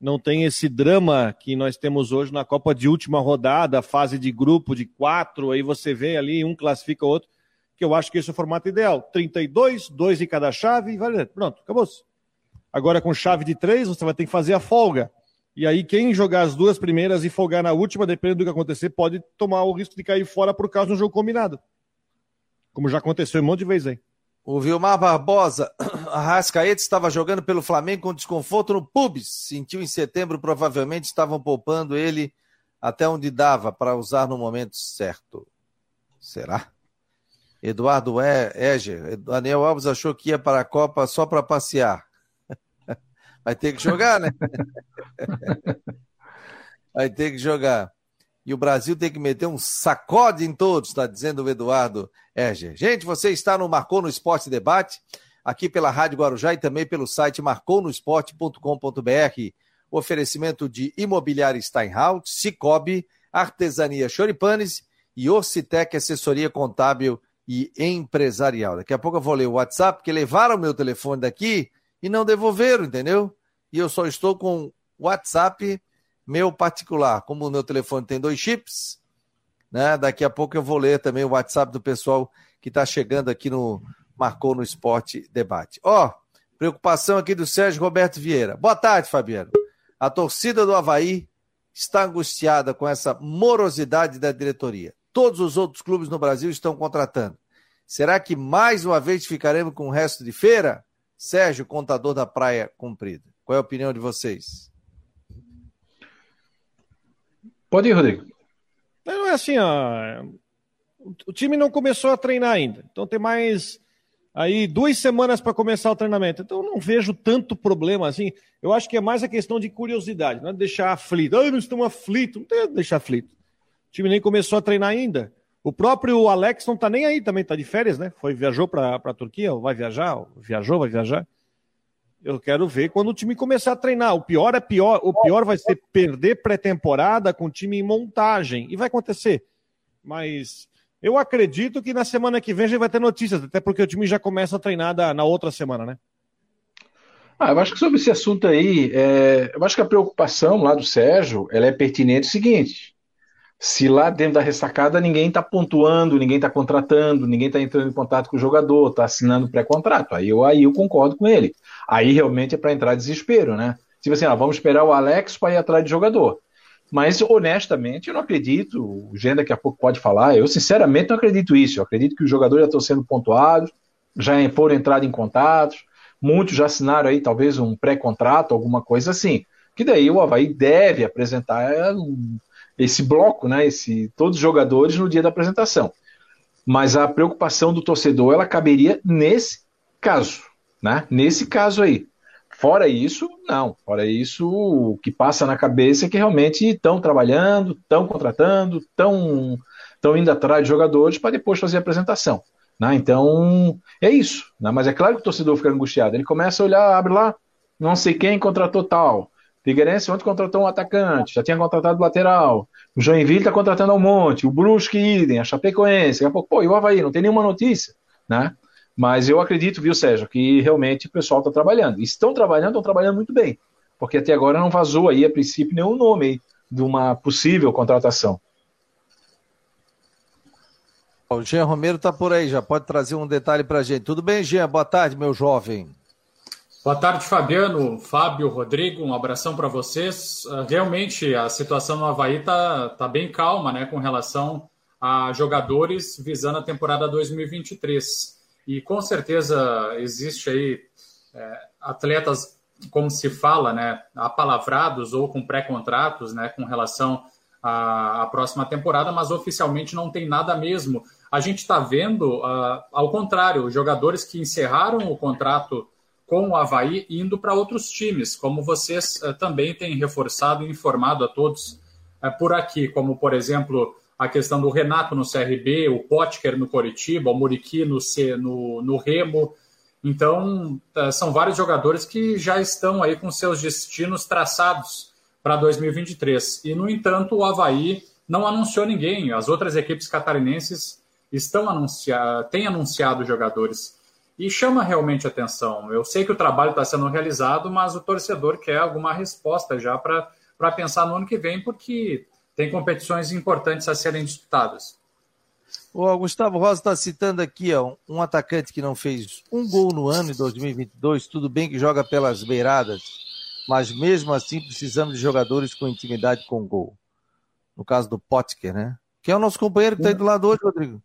não tem esse drama que nós temos hoje na Copa de última rodada, fase de grupo de quatro, aí você vê ali, um classifica o outro, que eu acho que esse é o formato ideal. 32, dois em cada chave, vai, pronto, acabou. -se. Agora com chave de três, você vai ter que fazer a folga. E aí, quem jogar as duas primeiras e folgar na última, dependendo do que acontecer, pode tomar o risco de cair fora por causa um jogo combinado. Como já aconteceu um monte de vezes aí. O Vilmar Barbosa, a Rascaeta estava jogando pelo Flamengo com desconforto no pubis. Sentiu em setembro, provavelmente estavam poupando ele até onde dava para usar no momento certo. Será? Eduardo Eger, Daniel Alves achou que ia para a Copa só para passear. Vai ter que jogar, né? Vai ter que jogar. E o Brasil tem que meter um sacode em todos, está dizendo o Eduardo Erger. Gente, você está no Marcou no Esporte Debate, aqui pela Rádio Guarujá e também pelo site marconosport.com.br. Oferecimento de Imobiliária Steinhaus, Cicobi, Artesania Choripanes e Orcitec Assessoria Contábil e Empresarial. Daqui a pouco eu vou ler o WhatsApp, porque levaram o meu telefone daqui e não devolveram, entendeu? E eu só estou com WhatsApp meu particular, como o meu telefone tem dois chips, né? Daqui a pouco eu vou ler também o WhatsApp do pessoal que está chegando aqui no Marcou no Esporte Debate. Ó, oh, preocupação aqui do Sérgio Roberto Vieira. Boa tarde, Fabiano. A torcida do Havaí está angustiada com essa morosidade da diretoria. Todos os outros clubes no Brasil estão contratando. Será que mais uma vez ficaremos com o resto de feira? Sérgio, contador da Praia Comprida. Qual é a opinião de vocês? Pode ir, Rodrigo. Não é assim, ó. O time não começou a treinar ainda. Então tem mais aí duas semanas para começar o treinamento. Então não vejo tanto problema assim. Eu acho que é mais a questão de curiosidade, não é deixar aflito. Ah, não estamos aflitos. Não tem que deixar aflito. O time nem começou a treinar ainda. O próprio Alex não está nem aí também, está de férias, né? Foi, viajou para a Turquia, vai viajar, viajou, vai viajar. Eu quero ver quando o time começar a treinar. O pior é pior, o pior vai ser perder pré-temporada com o time em montagem. E vai acontecer. Mas eu acredito que na semana que vem já vai ter notícias, até porque o time já começa a treinar na outra semana, né? Ah, eu acho que sobre esse assunto aí, é, eu acho que a preocupação lá do Sérgio, ela é pertinente o seguinte, se lá dentro da ressacada ninguém está pontuando, ninguém está contratando, ninguém está entrando em contato com o jogador, está assinando pré-contrato, aí eu, aí eu concordo com ele. Aí realmente é para entrar desespero, né? Tipo assim, ah, vamos esperar o Alex para ir atrás de jogador. Mas, honestamente, eu não acredito. O Gê daqui a pouco pode falar. Eu, sinceramente, não acredito isso. Eu acredito que os jogadores já estão sendo pontuados, já foram entrados em contatos. Muitos já assinaram aí, talvez, um pré-contrato, alguma coisa assim. Que daí o Havaí deve apresentar esse bloco, né? Esse, todos os jogadores no dia da apresentação. Mas a preocupação do torcedor, ela caberia nesse caso né? Nesse caso aí. Fora isso, não. Fora isso, o que passa na cabeça é que realmente estão trabalhando, estão contratando, estão estão indo atrás de jogadores para depois fazer a apresentação. Né? Então, é isso. Né? Mas é claro que o torcedor fica angustiado. Ele começa a olhar, abre lá, não sei quem contratou tal. Figueirense ontem contratou um atacante, já tinha contratado lateral. O Joinville está contratando um monte. O Brusque, idem. A Chapecoense. Daqui a pouco, pô, e o Havaí? Não tem nenhuma notícia. Né? Mas eu acredito, viu, Sérgio, que realmente o pessoal está trabalhando. Estão trabalhando, estão trabalhando muito bem. Porque até agora não vazou aí, a princípio, nenhum nome aí de uma possível contratação. O Jean Romero está por aí, já pode trazer um detalhe para a gente. Tudo bem, Jean? Boa tarde, meu jovem. Boa tarde, Fabiano, Fábio, Rodrigo, um abração para vocês. Ah, realmente, a situação no Havaí está tá bem calma, né, com relação a jogadores visando a temporada 2023. e com certeza existe aí é, atletas, como se fala, né, apalavrados ou com pré-contratos, né, com relação à, à, próxima temporada, mas oficialmente não tem nada mesmo. A gente está vendo, uh, ao contrário, jogadores que encerraram o contrato com o Havaí indo para outros times, como vocês uh, também têm reforçado e informado a todos uh, por aqui, como, por exemplo, a questão do Renato no CRB, o Potker no Coritiba, o Muriqui no, C, no, no Remo, então, tá, são vários jogadores que já estão aí com seus destinos traçados para 2023. E, no entanto, o Havaí não anunciou ninguém. As outras equipes catarinenses estão anunciar, têm anunciado jogadores. E chama realmente atenção. Eu sei que o trabalho está sendo realizado, mas o torcedor quer alguma resposta já para pensar no ano que vem, porque tem competições importantes a serem disputadas. O Gustavo Rosa está citando aqui ó, um atacante que não fez um gol no ano de 2022. Tudo bem que joga pelas beiradas, mas mesmo assim precisamos de jogadores com intimidade com gol. No caso do Potker, né? Que é o nosso companheiro que está aí do lado hoje, Rodrigo.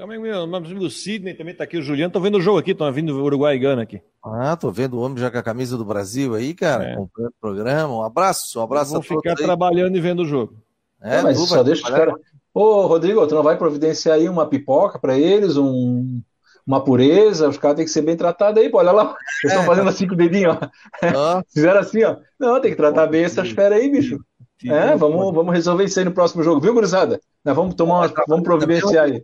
Também meu, meu amigo Sidney também está aqui, o Juliano. Tô vendo o jogo aqui, tô vindo do Uruguai e Gana aqui. Ah, tô vendo o homem já com a camisa do Brasil aí, cara, é. acompanhando o programa. Um abraço, um abraço Eu vou ficar trabalhando e vendo o jogo. É, mas só deixa os caras. Ô, Rodrigo, tu não vai providenciar aí uma pipoca para eles, um, uma pureza? Os caras têm que ser bem tratados aí, pô, olha lá. Eles estão é. fazendo assim com o dedinho, ó. Ah. Fizeram assim, ó. Não, tem que tratar bem essas feras aí, bicho. É, vamos, vamos resolver isso aí no próximo jogo, viu, gurizada? Nós vamos tomar uma, vamos providenciar aí.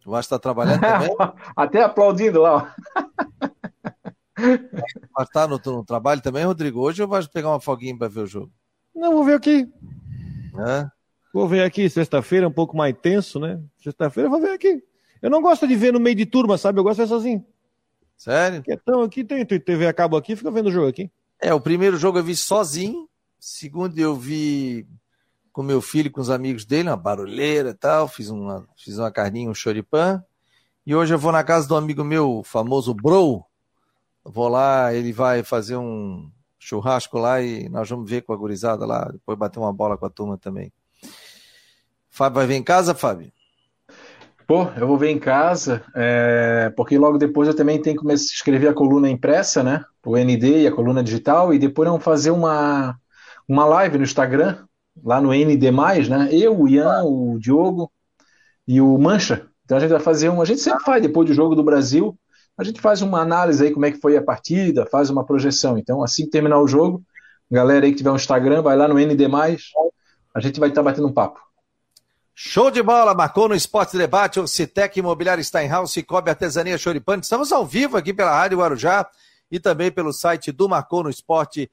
Tu acha que tá trabalhando também? Até aplaudindo lá, ó. Vai estar no, no, trabalho também, Rodrigo? Hoje ou vai pegar uma foguinha para ver o jogo? Não, vou ver aqui. É? Vou ver aqui, sexta-feira, um pouco mais tenso, né? Sexta-feira vou ver aqui. Eu não gosto de ver no meio de turma, sabe? Eu gosto de ver sozinho. Sério? Então, aqui tem TV a cabo aqui, fica vendo o jogo aqui. É, o primeiro jogo eu vi sozinho. Segundo eu vi com meu filho com os amigos dele, uma barulheira e tal. Fiz uma, fiz uma carninha, um choripã. E hoje eu vou na casa do amigo meu, famoso Bro. Vou lá, ele vai fazer um churrasco lá e nós vamos ver com a gurizada lá. Depois bater uma bola com a turma também. Fábio vai ver em casa, Fábio? Pô, eu vou ver em casa, é, porque logo depois eu também tenho que escrever a coluna impressa, né? O ND e a coluna digital, e depois vamos fazer uma, uma live no Instagram, lá no ND, né? Eu, o Ian, o Diogo e o Mancha. Então a gente vai fazer um. A gente sempre faz, depois do jogo do Brasil, a gente faz uma análise aí como é que foi a partida, faz uma projeção. Então, assim que terminar o jogo, galera aí que tiver um Instagram, vai lá no ND, a gente vai estar batendo um papo. Show de bola, marcou no Esporte Debate, o Citec Imobiliário Steinhaus, Cobre Artesania Choripane. Estamos ao vivo aqui pela Rádio Guarujá e também pelo site do marconosport.com.br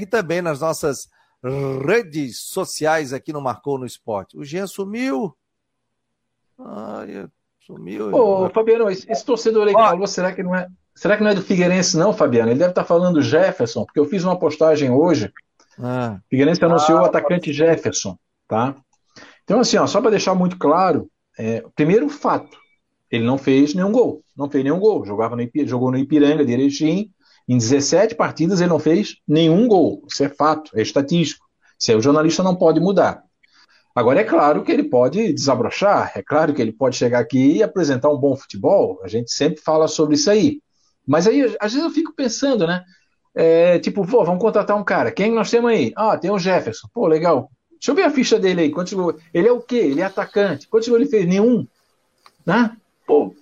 e também nas nossas redes sociais aqui no Marcou no Esporte. O Jean sumiu. Ai, sumiu. Ô, Fabiano, esse, torcedor aí que falou, será que não é. Será que não é do Figueirense, não, Fabiano? Ele deve estar falando Jefferson, porque eu fiz uma postagem hoje. Ah. Figueirense anunciou ah, o atacante Jefferson, tá? Então, assim, ó, só para deixar muito claro, é, primeiro fato, ele não fez nenhum gol. Não fez nenhum gol. Jogava no Ipiranga, jogou no Ipiranga de Erechim. Em 17 partidas ele não fez nenhum gol. Isso é fato, é estatístico. Isso aí o jornalista não pode mudar. Agora, é claro que ele pode desabrochar, é claro que ele pode chegar aqui e apresentar um bom futebol. A gente sempre fala sobre isso aí. Mas aí, às vezes eu fico pensando, né? É, tipo, pô, vamos contratar um cara. Quem nós temos aí? Ah, tem o Jefferson. Pô, legal. Deixa eu ver a ficha dele aí. Quantos? Ele é o quê? Ele é atacante. Quantos ele fez? Nenhum. Né? Pô,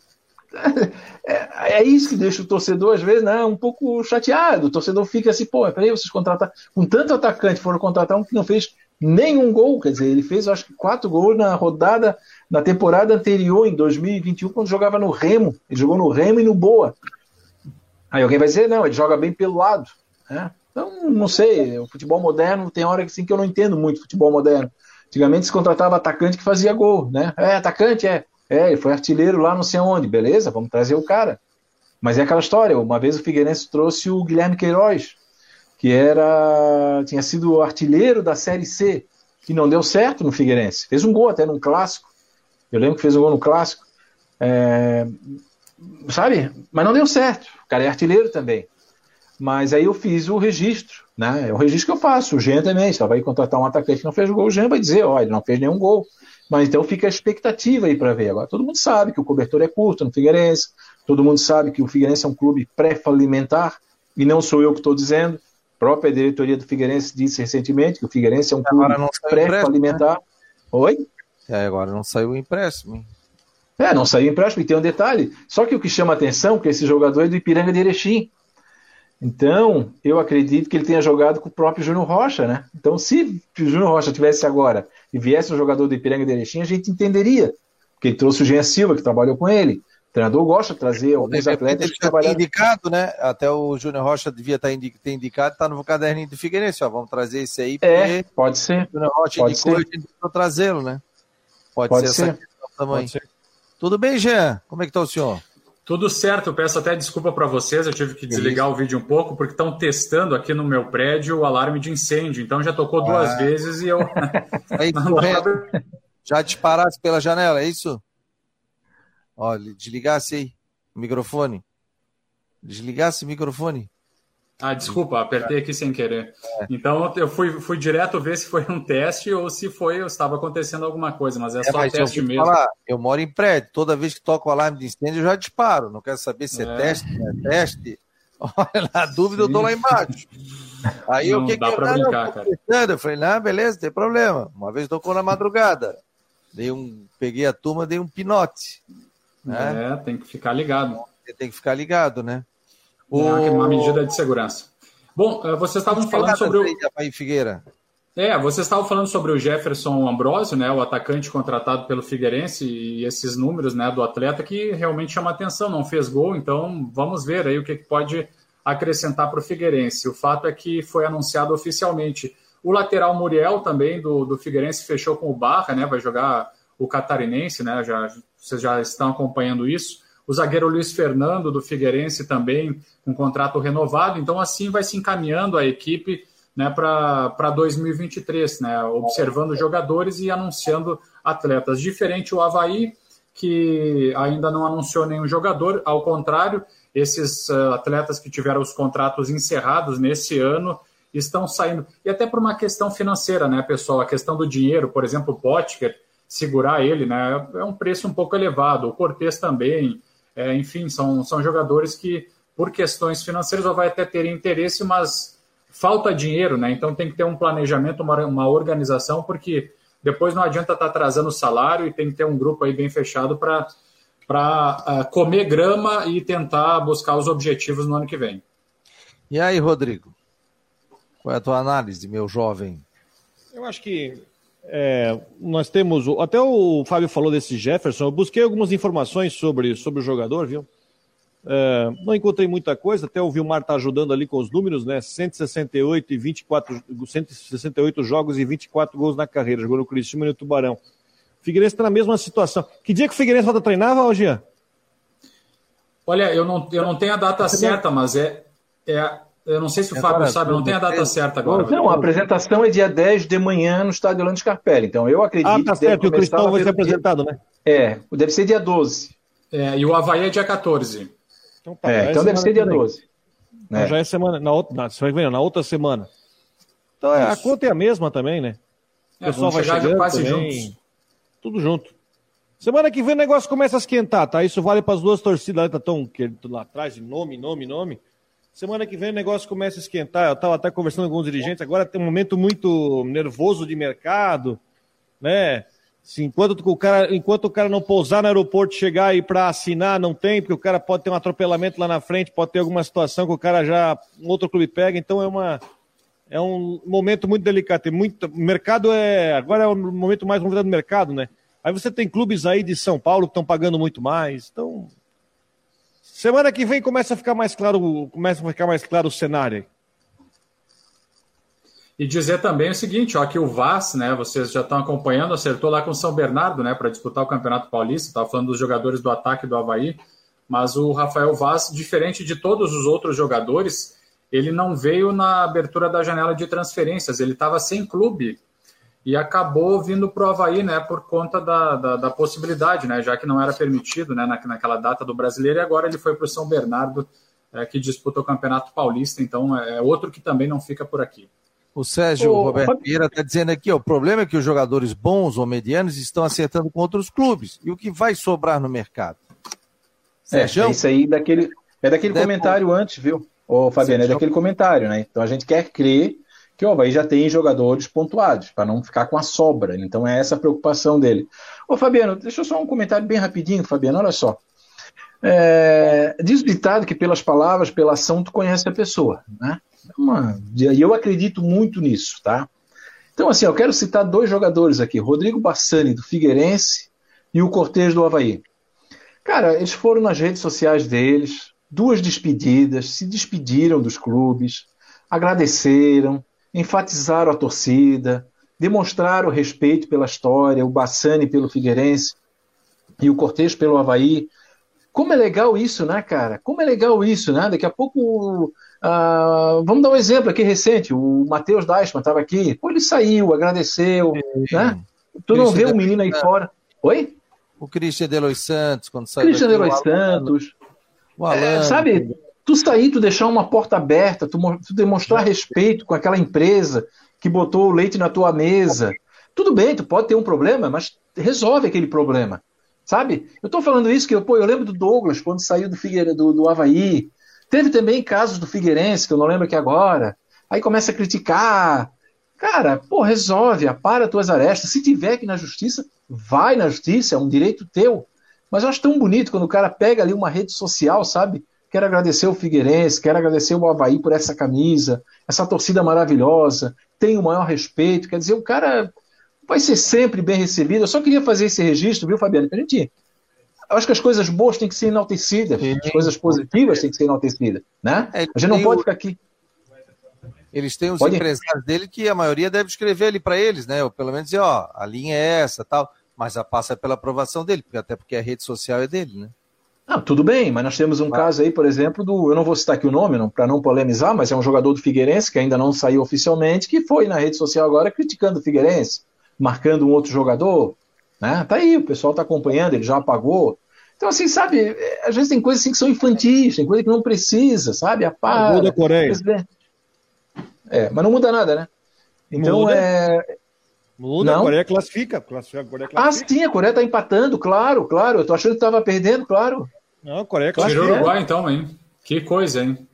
é, é, isso que deixa o torcedor, às vezes, né, um pouco chateado. O torcedor fica assim, pô, peraí, vocês contrataram. Com tanto atacante, foram contratar um que não fez nenhum gol. Quer dizer, ele fez, acho que, quatro gols na rodada, na temporada anterior, em 2021, quando jogava no Remo. Ele jogou no Remo e no Boa. Aí alguém vai dizer, não, ele joga bem pelo lado. Né? Então, não sei, o futebol moderno tem hora que, assim, que eu não entendo muito futebol moderno. Antigamente se contratava atacante que fazia gol, né? É, atacante, é. É, ele foi artilheiro lá não sei onde. Beleza, vamos trazer o cara. Mas é aquela história, uma vez o Figueirense trouxe o Guilherme Queiroz, que era tinha sido artilheiro da Série C, que não deu certo no Figueirense. Fez um gol até num clássico. Eu lembro que fez um gol no clássico. É, sabe? Mas não deu certo. O cara é artilheiro também. Mas aí eu fiz o registro, né? É o registro que eu faço. O Jean também, se vai contratar um atacante que não fez gol, o Jean vai dizer, ó, ele não fez nenhum gol. Mas então fica a expectativa aí para ver. Agora, todo mundo sabe que o cobertor é curto no Figueirense, todo mundo sabe que o Figueirense é um clube pré-falimentar, e não sou eu que estou dizendo. A própria diretoria do Figueirense disse recentemente que o Figueirense é um clube pré-falimentar. Né? Oi? É, agora não saiu o empréstimo. É, não saiu o empréstimo, e tem um detalhe. Só que o que chama atenção é que esse jogador é do Ipiranga de Erechim. Então, eu acredito que ele tenha jogado com o próprio Júnior Rocha, né? Então, se o Júnior Rocha tivesse agora e viesse um jogador do Ipiranga de Erechim, a gente entenderia. Porque ele trouxe o Jean Silva, que trabalhou com ele. O treinador gosta de trazer alguns atletas que trabalharam. indicado, né? Até o Júnior Rocha devia estar indi ter indicado, está no caderninho do Figueirense, ó. Vamos trazer esse aí. É, pode ser. O Júnior Rocha pode indicou, ser. a trazê-lo, né? Pode, pode ser, ser. Pode ser. Tudo bem, Jean? Como é que está o senhor? Tudo certo, eu peço até desculpa para vocês, eu tive que desligar o vídeo um pouco, porque estão testando aqui no meu prédio o alarme de incêndio, então já tocou ah. duas vezes e eu. Aí, já disparasse pela janela, é isso? Olha, desligasse aí o microfone. Desligasse o microfone. Ah, desculpa, apertei aqui sem querer. É. Então eu fui, fui direto ver se foi um teste ou se foi estava acontecendo alguma coisa, mas é, é só mas teste mesmo. Falar, eu moro em prédio, toda vez que toco o alarme de incêndio eu já disparo. Não quero saber se é, é teste, não é teste. Olha, na dúvida Sim. eu tô lá embaixo. Aí não, o que dá que eu, brincar, cara. eu falei, não, beleza, tem problema. Uma vez tocou na madrugada. Dei um, peguei a turma, dei um pinote. Né? É, tem que ficar ligado. Tem que ficar ligado, né? O... É uma medida de segurança. Bom, eh, vocês estavam falando sobre o. Figueira. É, vocês estavam falando sobre o Jefferson Ambrosio, né, o atacante contratado pelo Figueirense e esses números, né, do atleta que realmente chama atenção, não fez gol, então vamos ver aí o que pode acrescentar para o Figueirense. O fato é que foi anunciado oficialmente. O lateral Muriel também do, do Figueirense fechou com o Barra, né, vai jogar o catarinense, né, já, vocês já estão acompanhando isso o zagueiro Luiz Fernando do Figueirense também com contrato renovado. Então, assim vai se encaminhando a equipe né, para 2023, né, observando jogadores e anunciando atletas. Diferente o Havaí, que ainda não anunciou nenhum jogador, ao contrário, esses uh, atletas que tiveram os contratos encerrados nesse ano estão saindo. E até por uma questão financeira, né, pessoal? A questão do dinheiro, por exemplo, o Potker, segurar ele, né, é um preço um pouco elevado. O Cortez também, é, enfim, são, são jogadores que, por questões financeiras, vai até ter interesse, mas falta dinheiro, né? Então tem que ter um planejamento, uma, uma organização, porque depois não adianta estar tá atrasando o salário e tem que ter um grupo aí bem fechado para para uh, comer grama e tentar buscar os objetivos no ano que vem. E aí, Rodrigo? Qual é a tua análise, meu jovem? Eu acho que é, nós temos. Até o Fábio falou desse Jefferson. Eu busquei algumas informações sobre, sobre o jogador, viu? É, não encontrei muita coisa, até o Vilmar está ajudando ali com os números, né? 168 e 24, 168 jogos e 24 gols na carreira, jogou no Criciúma e no Tubarão. O Figueirense está na mesma situação. Que dia que o Figueirense volta a treinar, Valgian? Olha, eu não, eu não tenho a data certa, mas é, é eu não sei se o é Fábio sabe, não tem a data certa agora. Não, a apresentação é dia 10 de manhã no estádio Orlando Scarpelli. Então eu acredito ah, tá que. certo, o Cristão vai ser apresentado, dia... né? É, deve ser dia 12. É, e o Havaí é dia 14. Então, tá, é, então deve ser dia 12. Então, é. Já é semana, na outra, na, você vai na outra semana. Então é, a conta é a mesma também, né? O é, pessoal vai chegar quase também, juntos. Tudo junto. Semana que vem o negócio começa a esquentar, tá? Isso vale para as duas torcidas, tá tão lá atrás, nome, nome, nome. Semana que vem o negócio começa a esquentar. Eu estava até conversando com alguns dirigentes. Agora tem um momento muito nervoso de mercado, né? Assim, enquanto, o cara, enquanto o cara não pousar no aeroporto, chegar aí para assinar, não tem, porque o cara pode ter um atropelamento lá na frente, pode ter alguma situação que o cara já. Um outro clube pega. Então é uma. É um momento muito delicado. Tem muito, mercado é. Agora é o momento mais movimentado do mercado, né? Aí você tem clubes aí de São Paulo que estão pagando muito mais. Então, Semana que vem começa a ficar mais claro, começa a ficar mais claro o cenário. E dizer também o seguinte, ó, que o Vaz, né, vocês já estão acompanhando, acertou lá com o São Bernardo, né, para disputar o Campeonato Paulista, estava falando dos jogadores do ataque do Havaí, mas o Rafael Vaz, diferente de todos os outros jogadores, ele não veio na abertura da janela de transferências, ele estava sem clube e acabou vindo para o Havaí, né, por conta da, da, da, possibilidade, né, já que não era permitido, né, na, naquela data do brasileiro, e agora ele foi para o São Bernardo, é, que disputa o Campeonato Paulista, então é, é outro que também não fica por aqui. O Sérgio Ô, Roberto. Vieira está dizendo aqui, ó, o problema é que os jogadores bons ou medianos estão acertando com outros clubes. E o que vai sobrar no mercado? É, é isso aí daquele, é daquele Depois... comentário antes, viu? Ô, Fabiano, é daquele comentário, né? Então a gente quer crer que o Havaí já tem jogadores pontuados, para não ficar com a sobra. Então é essa a preocupação dele. Ô, Fabiano, deixa só um comentário bem rapidinho, Fabiano, olha só. É, diz o ditado que pelas palavras, pela ação, tu conhece a pessoa, né? E eu acredito muito nisso, tá? Então, assim, eu quero citar dois jogadores aqui: Rodrigo Bassani, do Figueirense, e o Cortez do Havaí. Cara, eles foram nas redes sociais deles, duas despedidas, se despediram dos clubes, agradeceram, enfatizaram a torcida, demonstraram respeito pela história, o Bassani pelo Figueirense e o Cortez pelo Havaí. Como é legal isso, né, cara? Como é legal isso, né? Daqui a pouco Uh, vamos dar um exemplo aqui recente. O Matheus Deichmann estava aqui. Pô, ele saiu, agradeceu. Né? Tu não vê o um menino aí fora. Oi? O Christian Delois Santos, quando saiu. Christian Delois Santos. O Alan, é, sabe, tu sair, tu deixar uma porta aberta, tu, tu demonstrar respeito com aquela empresa que botou o leite na tua mesa. Tudo bem, tu pode ter um problema, mas resolve aquele problema. Sabe? Eu estou falando isso que eu, pô, eu lembro do Douglas, quando saiu do Figueiredo, do, do Havaí, Teve também casos do Figueirense, que eu não lembro aqui agora. Aí começa a criticar. Cara, pô, resolve, apara tuas arestas. Se tiver que na justiça, vai na justiça, é um direito teu. Mas eu acho tão bonito quando o cara pega ali uma rede social, sabe? Quero agradecer o Figueirense, quero agradecer o Havaí por essa camisa, essa torcida maravilhosa, tenho o maior respeito. Quer dizer, o cara vai ser sempre bem recebido. Eu só queria fazer esse registro, viu, Fabiano? Pra gente eu acho que as coisas boas têm que ser enaltecidas, Sim. as coisas positivas têm que ser enaltecidas, né? É, a gente não pode o... ficar aqui. Eles têm os pode? empresários dele que a maioria deve escrever ali para eles, né? Ou pelo menos dizer, ó, a linha é essa, tal, mas a passa pela aprovação dele, até porque a rede social é dele, né? Ah, tudo bem, mas nós temos um ah. caso aí, por exemplo, do. Eu não vou citar aqui o nome, para não polemizar, mas é um jogador do Figueirense que ainda não saiu oficialmente, que foi na rede social agora criticando o Figueirense, marcando um outro jogador, né? Tá aí, o pessoal está acompanhando, ele já apagou. Então, assim, sabe, às vezes tem coisas assim que são infantis, tem coisa que não precisa, sabe? Apaga. Muda a Coreia. É, mas não muda nada, né? Então muda. é. Muda, não. a Coreia classifica. classifica, a Coreia ah, classifica. Ah, sim, a Coreia está empatando, claro, claro. Eu tô achando que estava perdendo, claro. Não, a Coreia classifica. Tirou o Uruguai, então, hein? Que coisa, hein?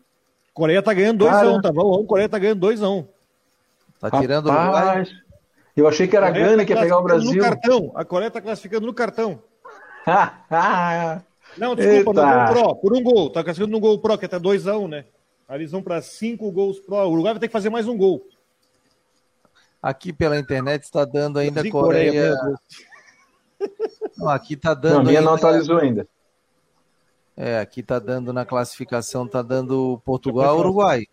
Coreia tá ganhando 2x1, um, tá bom? Coreia tá ganhando 2x1. Um. Tá tirando o Uruguai. Eu achei que era a Gana que ia pegar o Brasil. No cartão. A Coreia tá classificando no cartão. não, desculpa, Eita. no gol pro, por um gol. Tá classificando no gol pro, que é até 2x1, um, né? Aí eles vão para cinco gols pro. O Uruguai vai ter que fazer mais um gol. Aqui pela internet está dando ainda Coreia. Coreia não, aqui está dando. Não, a minha ainda... não atualizou ainda. É, aqui está dando na classificação, está dando Portugal Uruguai.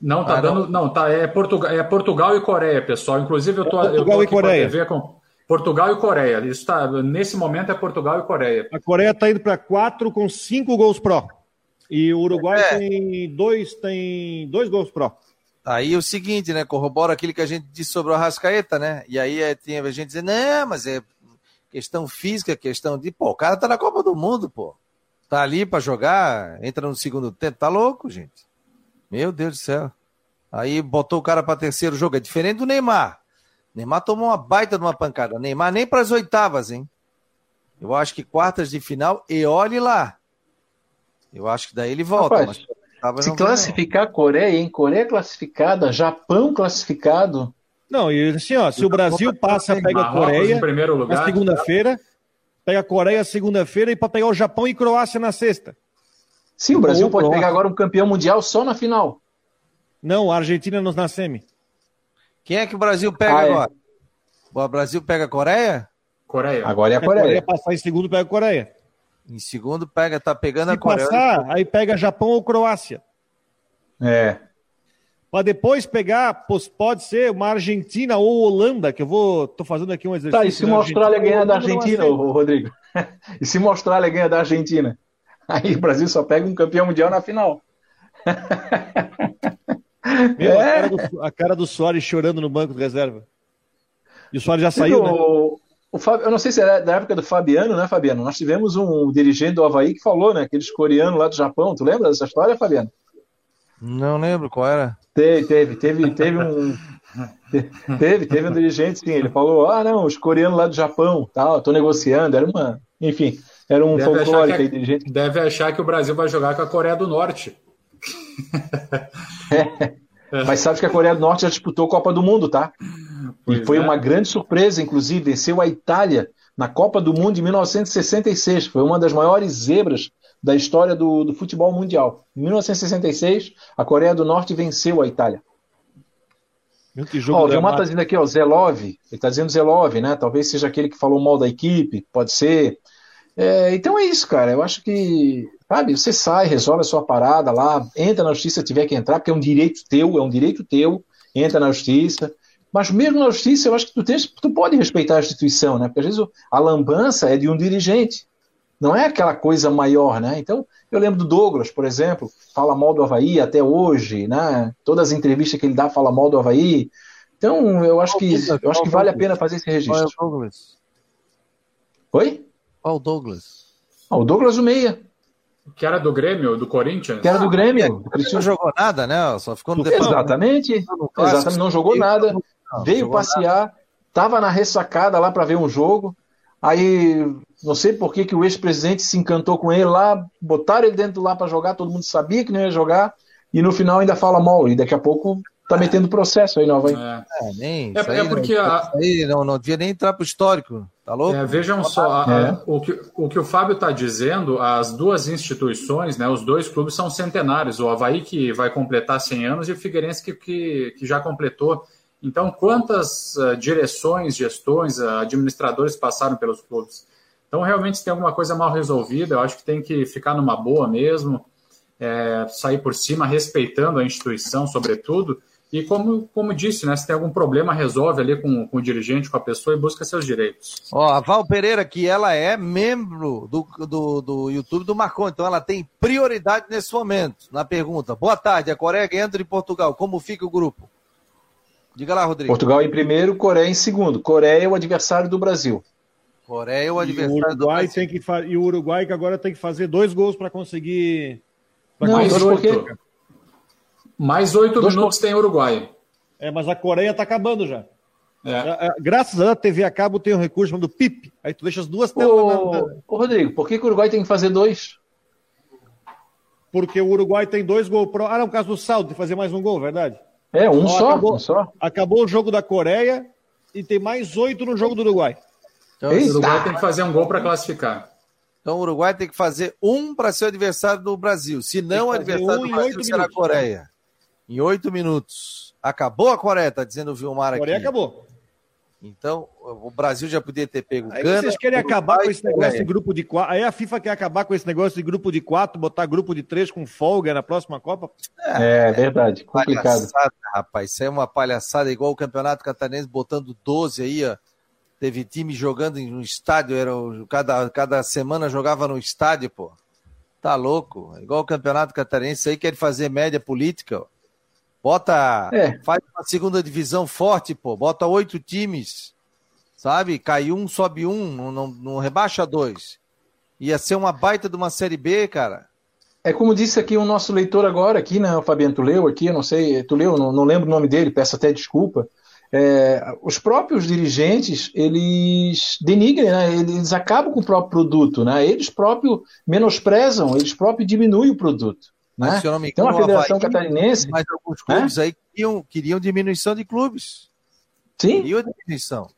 Não, tá ah, dando. Não, não tá, é, Portugal, é Portugal e Coreia, pessoal. Inclusive, eu tô, Portugal eu tô e Coreia. com Portugal e Coreia. Isso tá, nesse momento é Portugal e Coreia. A Coreia está indo para quatro com cinco gols pró. E o Uruguai é. tem dois, tem dois gols pró. Aí o seguinte, né? Corrobora aquilo que a gente disse sobre o Arrascaeta, né? E aí é, tinha a gente dizendo, não, mas é questão física, questão de. Pô, o cara tá na Copa do Mundo, pô. Tá ali para jogar, entra no segundo tempo. Tá louco, gente. Meu Deus do céu. Aí botou o cara para terceiro jogo. É diferente do Neymar. Neymar tomou uma baita de uma pancada. Neymar nem para as oitavas, hein? Eu acho que quartas de final e olhe lá. Eu acho que daí ele volta. Rapaz, se classificar a Coreia, hein? Coreia classificada, Japão classificado. Não, e assim, ó, se o Brasil passa, pega a Coreia na segunda-feira, pega a Coreia segunda-feira e para pegar o Japão e Croácia na sexta. Sim, o Brasil pode pegar agora um campeão mundial só na final. Não, a Argentina nos na semi. Quem é que o Brasil pega ah, é. agora? O Brasil pega a Coreia? Coreia. Agora é a Coreia. Coreia passar em segundo, pega a Coreia. Em segundo, pega, tá pegando Se a Coreia. passar, aí pega Japão ou Croácia. É. Para depois pegar, pode ser uma Argentina ou Holanda, que eu vou. tô fazendo aqui um exercício. Tá, e se uma Austrália ganhar da Argentina, Rodrigo? e se uma Austrália ganha da Argentina? Aí o Brasil só pega um campeão mundial na final. Meu, é. a, cara do, a, cara do, Soares chorando no banco de reserva. E o Soares já saiu, né? o, o Fábio, eu não sei se era da época do Fabiano, né, Fabiano? Nós tivemos um dirigente do Havaí que falou, né? Aqueles coreanos lá do Japão. Tu lembra dessa história, Fabiano? Não lembro qual era. Teve, teve, teve, teve um. Teve, teve um dirigente, sim. Ele falou: ah, não, os coreanos lá do Japão, tal, tô negociando. Era uma. Enfim, era um deve folclore achar que, dirigente. Deve achar que o Brasil vai jogar com a Coreia do Norte. É. Mas sabe que a Coreia do Norte já disputou a Copa do Mundo, tá? Pois e foi é. uma grande surpresa, inclusive, venceu a Itália na Copa do Mundo de 1966. Foi uma das maiores zebras da história do, do futebol mundial. Em 1966, a Coreia do Norte venceu a Itália. Ó, o Vilmar está dizendo aqui, ó, Zelov, ele está dizendo Zelov, né? Talvez seja aquele que falou mal da equipe, pode ser. É, então é isso, cara. Eu acho que, sabe, você sai, resolve a sua parada lá, entra na justiça se tiver que entrar, porque é um direito teu, é um direito teu, entra na justiça. Mas mesmo na justiça, eu acho que tu, tens, tu pode respeitar a instituição, né? Porque às vezes a lambança é de um dirigente não é aquela coisa maior, né? Então, eu lembro do Douglas, por exemplo, fala mal do Havaí até hoje, né? Todas as entrevistas que ele dá fala mal do Havaí. Então, eu acho que, eu acho que vale a pena fazer esse registro. Qual é o Douglas? Oi? Qual o Douglas? Ah, o Douglas o Meia. Que era do Grêmio, do Corinthians? Que era do Grêmio. Ah, do não jogou nada, né? Só ficou no Exatamente. Exatamente, não jogou nada. Veio passear, estava na ressacada lá para ver um jogo. Aí não sei por que, que o ex-presidente se encantou com ele lá, botaram ele dentro lá para jogar, todo mundo sabia que não ia jogar, e no final ainda fala mal, e daqui a pouco tá metendo processo aí, Nova. É, é, nem, é, é porque não, a... aí não, não devia nem entrar pro histórico, tá louco? É, vejam só, a, a, é. o, que, o que o Fábio está dizendo, as duas instituições, né, os dois clubes são centenários, o Havaí que vai completar 100 anos e o Figueirense que, que, que já completou. Então, quantas uh, direções, gestões, uh, administradores passaram pelos clubes? Então, realmente, se tem alguma coisa mal resolvida, eu acho que tem que ficar numa boa mesmo, é, sair por cima, respeitando a instituição, sobretudo. E como, como disse, né, se tem algum problema, resolve ali com, com o dirigente, com a pessoa e busca seus direitos. Ó, a Val Pereira aqui, ela é membro do, do, do YouTube do Marcon, então ela tem prioridade nesse momento. Na pergunta, boa tarde, a Coreia ganhando de Portugal, como fica o grupo? Diga lá, Rodrigo. Portugal em primeiro, Coreia em segundo. Coreia é o adversário do Brasil. Coreia é o adversário e o Uruguai do tem que E o Uruguai que agora tem que fazer dois gols para conseguir. Pra mais oito. Mais oito minutos por... tem Uruguai. É, mas a Coreia está acabando já. É. é. É, graças a TV a cabo tem um recurso do PIP. Aí tu deixa as duas telas. Ô, na... Ô Rodrigo, por que, que o Uruguai tem que fazer dois? Porque o Uruguai tem dois gols. Pro... Ah, no caso do saldo, de fazer mais um gol, verdade? É, um, só, acabou, um só. Acabou o jogo da Coreia e tem mais oito no jogo do Uruguai. Então, o Uruguai tem que fazer um gol para classificar. Então o Uruguai tem que fazer um para ser o adversário do Brasil. Se não, o adversário um do Brasil será a Coreia. Em oito minutos. Acabou a Coreia, está dizendo o Vilmar aqui. Coreia acabou. Então, o Brasil já podia ter pego Aí Gana, vocês querem acabar com esse negócio de grupo de quatro. Aí a FIFA quer acabar com esse negócio de grupo de quatro, botar grupo de três com folga na próxima Copa. É, é verdade, complicado. rapaz. Isso é uma palhaçada, igual o Campeonato Catarinense botando 12 aí, ó. Teve time jogando em um estádio, era, cada, cada semana jogava no estádio, pô. Tá louco. Igual o Campeonato Catarinense aí quer fazer média política, ó. Bota. É. Faz uma segunda divisão forte, pô. Bota oito times. Sabe? Cai um, sobe um, não, não, não rebaixa dois. Ia ser uma baita de uma Série B, cara. É como disse aqui o nosso leitor agora, aqui, né? O Fabiano, tu leu aqui, eu não sei, tu leu, não, não lembro o nome dele, peço até desculpa. É, os próprios dirigentes, eles denigrem, né? eles acabam com o próprio produto, né? Eles próprios menosprezam, eles próprios diminuem o produto. Né? Mas, engano, então a Federação Havaí, Catarinense. Mas alguns clubes né? aí queriam, queriam diminuição de clubes. Sim. Queriam diminuição.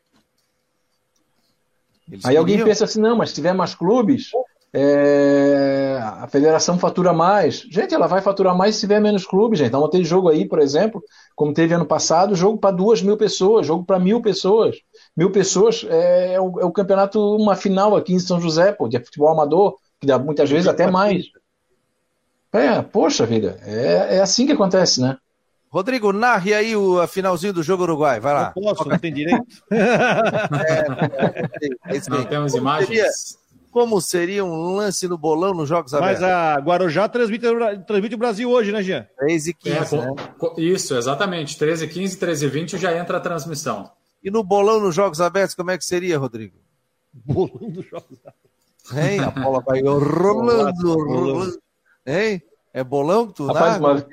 Eles aí queriam... alguém pensa assim, não, mas se tiver mais clubes, é... a federação fatura mais. Gente, ela vai faturar mais se tiver menos clubes, gente. Então, ter jogo aí, por exemplo, como teve ano passado, jogo para duas mil pessoas, jogo para mil pessoas. Mil pessoas é, é, o, é, o, campeonato, uma final aqui em São José, pô, de futebol amador, que dá muitas vezes até mais. É, poxa vida, é, é assim que acontece, né? Rodrigo, narre aí o finalzinho do jogo Uruguai, vai lá. Não posso, não tem direito. é, é, é, não temos imagens. Seria, como seria um lance no bolão nos Jogos Abertos? Mas a Guarujá transmite, transmite o Brasil hoje, né, Jean? 13 e 15, é, né? Isso, exatamente. 13 e 15, 13 e 20 já entra a transmissão. E no bolão nos Jogos Abertos, como é que seria, Rodrigo? Bolão dos Jogos Abertos. Hein? A bola vai rolando, rolando. Hein? É bolão que tu Rapaz, uma,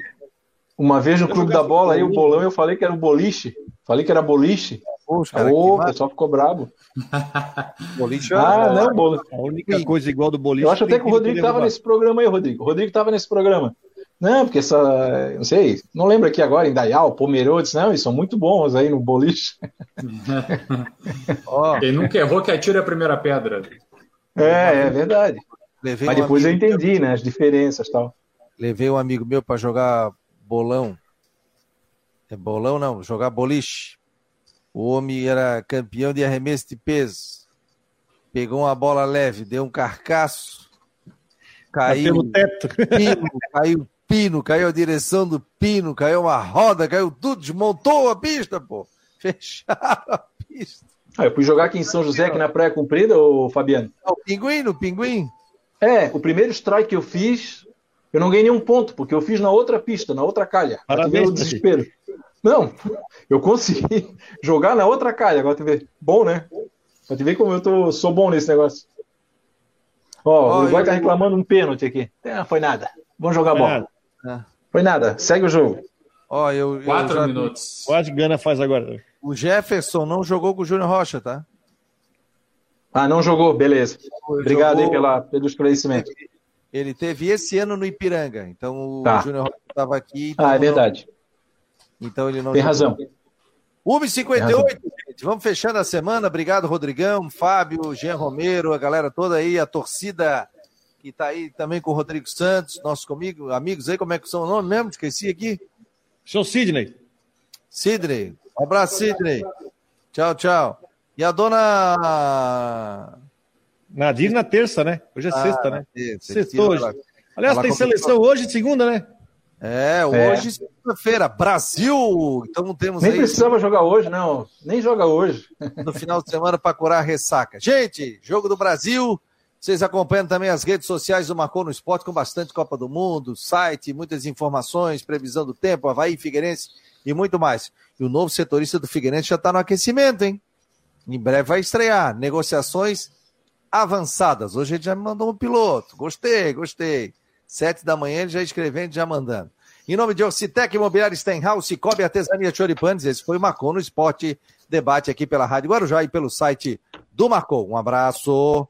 Uma vez no Clube da Bola, aí o bolão, eu falei que era o boliche. Falei que era boliche. Poxa, cara, Ô, o pessoal ficou brabo. boliche é ah, não, bolo. A única coisa igual do boliche. Eu acho até que o Rodrigo estava nesse programa aí, Rodrigo. O Rodrigo estava nesse programa. Não, porque essa. Não sei, não lembro aqui agora, em Dayal, Pomerode, não, eles são muito bons aí no boliche. oh. Quem nunca errou que atira a primeira pedra. É, é verdade. Levei Mas um depois eu entendi, meu... né, as diferenças e tal. Levei um amigo meu para jogar bolão. É bolão não, jogar boliche. O homem era campeão de arremesso de peso. Pegou uma bola leve, deu um carcaço. Caiu no teto. Pino, caiu pino, caiu a direção do pino, caiu uma roda, caiu tudo, desmontou a pista, pô. Fecharam a pista. Ah, eu fui jogar aqui em São José, aqui na Praia Comprida, ô Fabiano. O pinguim, no pinguim. É, o primeiro strike que eu fiz, eu não ganhei nenhum ponto, porque eu fiz na outra pista, na outra calha. Parabéns, o desespero. Não, eu consegui jogar na outra calha, agora tu vê. Bom, né? Pra te ver como eu tô, sou bom nesse negócio. Ó, oh, o Uruguai eu... tá reclamando um pênalti aqui. É, foi nada. Vamos jogar bola. É. Foi nada. Segue o jogo. Ó, eu, Quatro eu já... minutos. Quase Gana faz agora. O Jefferson não jogou com o Júnior Rocha, tá? Ah, não jogou, beleza. Obrigado jogou... aí pela, pelo esclarecimento. Ele teve esse ano no Ipiranga, então tá. o Júnior Rocha estava aqui. Então ah, é verdade. Não... Então ele não. Tem razão. 1h58, gente. Vamos fechando a semana. Obrigado, Rodrigão, Fábio, Jean Romero, a galera toda aí, a torcida que está aí também com o Rodrigo Santos, nossos comigo, amigos aí, como é que são o nome mesmo? Esqueci aqui. Sou Sidney. Sidney. Um abraço, Sidney. Tchau, tchau. E a dona. Nadir na terça, né? Hoje é ah, sexta, né? Sexta hoje. Ela, Aliás, ela tem seleção hoje, segunda, né? É, hoje, é. segunda-feira, Brasil. Então temos Nem aí... precisava jogar hoje, não. Nem joga hoje. No final de semana para curar a ressaca. Gente, jogo do Brasil. Vocês acompanham também as redes sociais do Marcou no Esporte com bastante Copa do Mundo, site, muitas informações, previsão do tempo, Havaí, Figueirense e muito mais. E o novo setorista do Figueirense já está no aquecimento, hein? Em breve vai estrear. Negociações avançadas. Hoje ele já me mandou um piloto. Gostei, gostei. Sete da manhã ele já escrevendo, já mandando. Em nome de Orcitec Imobiliário Stenhouse, Cobre Artesania Choripanes, esse foi o Marcou no Esporte. Debate aqui pela Rádio Guarujá e pelo site do Marcou. Um abraço.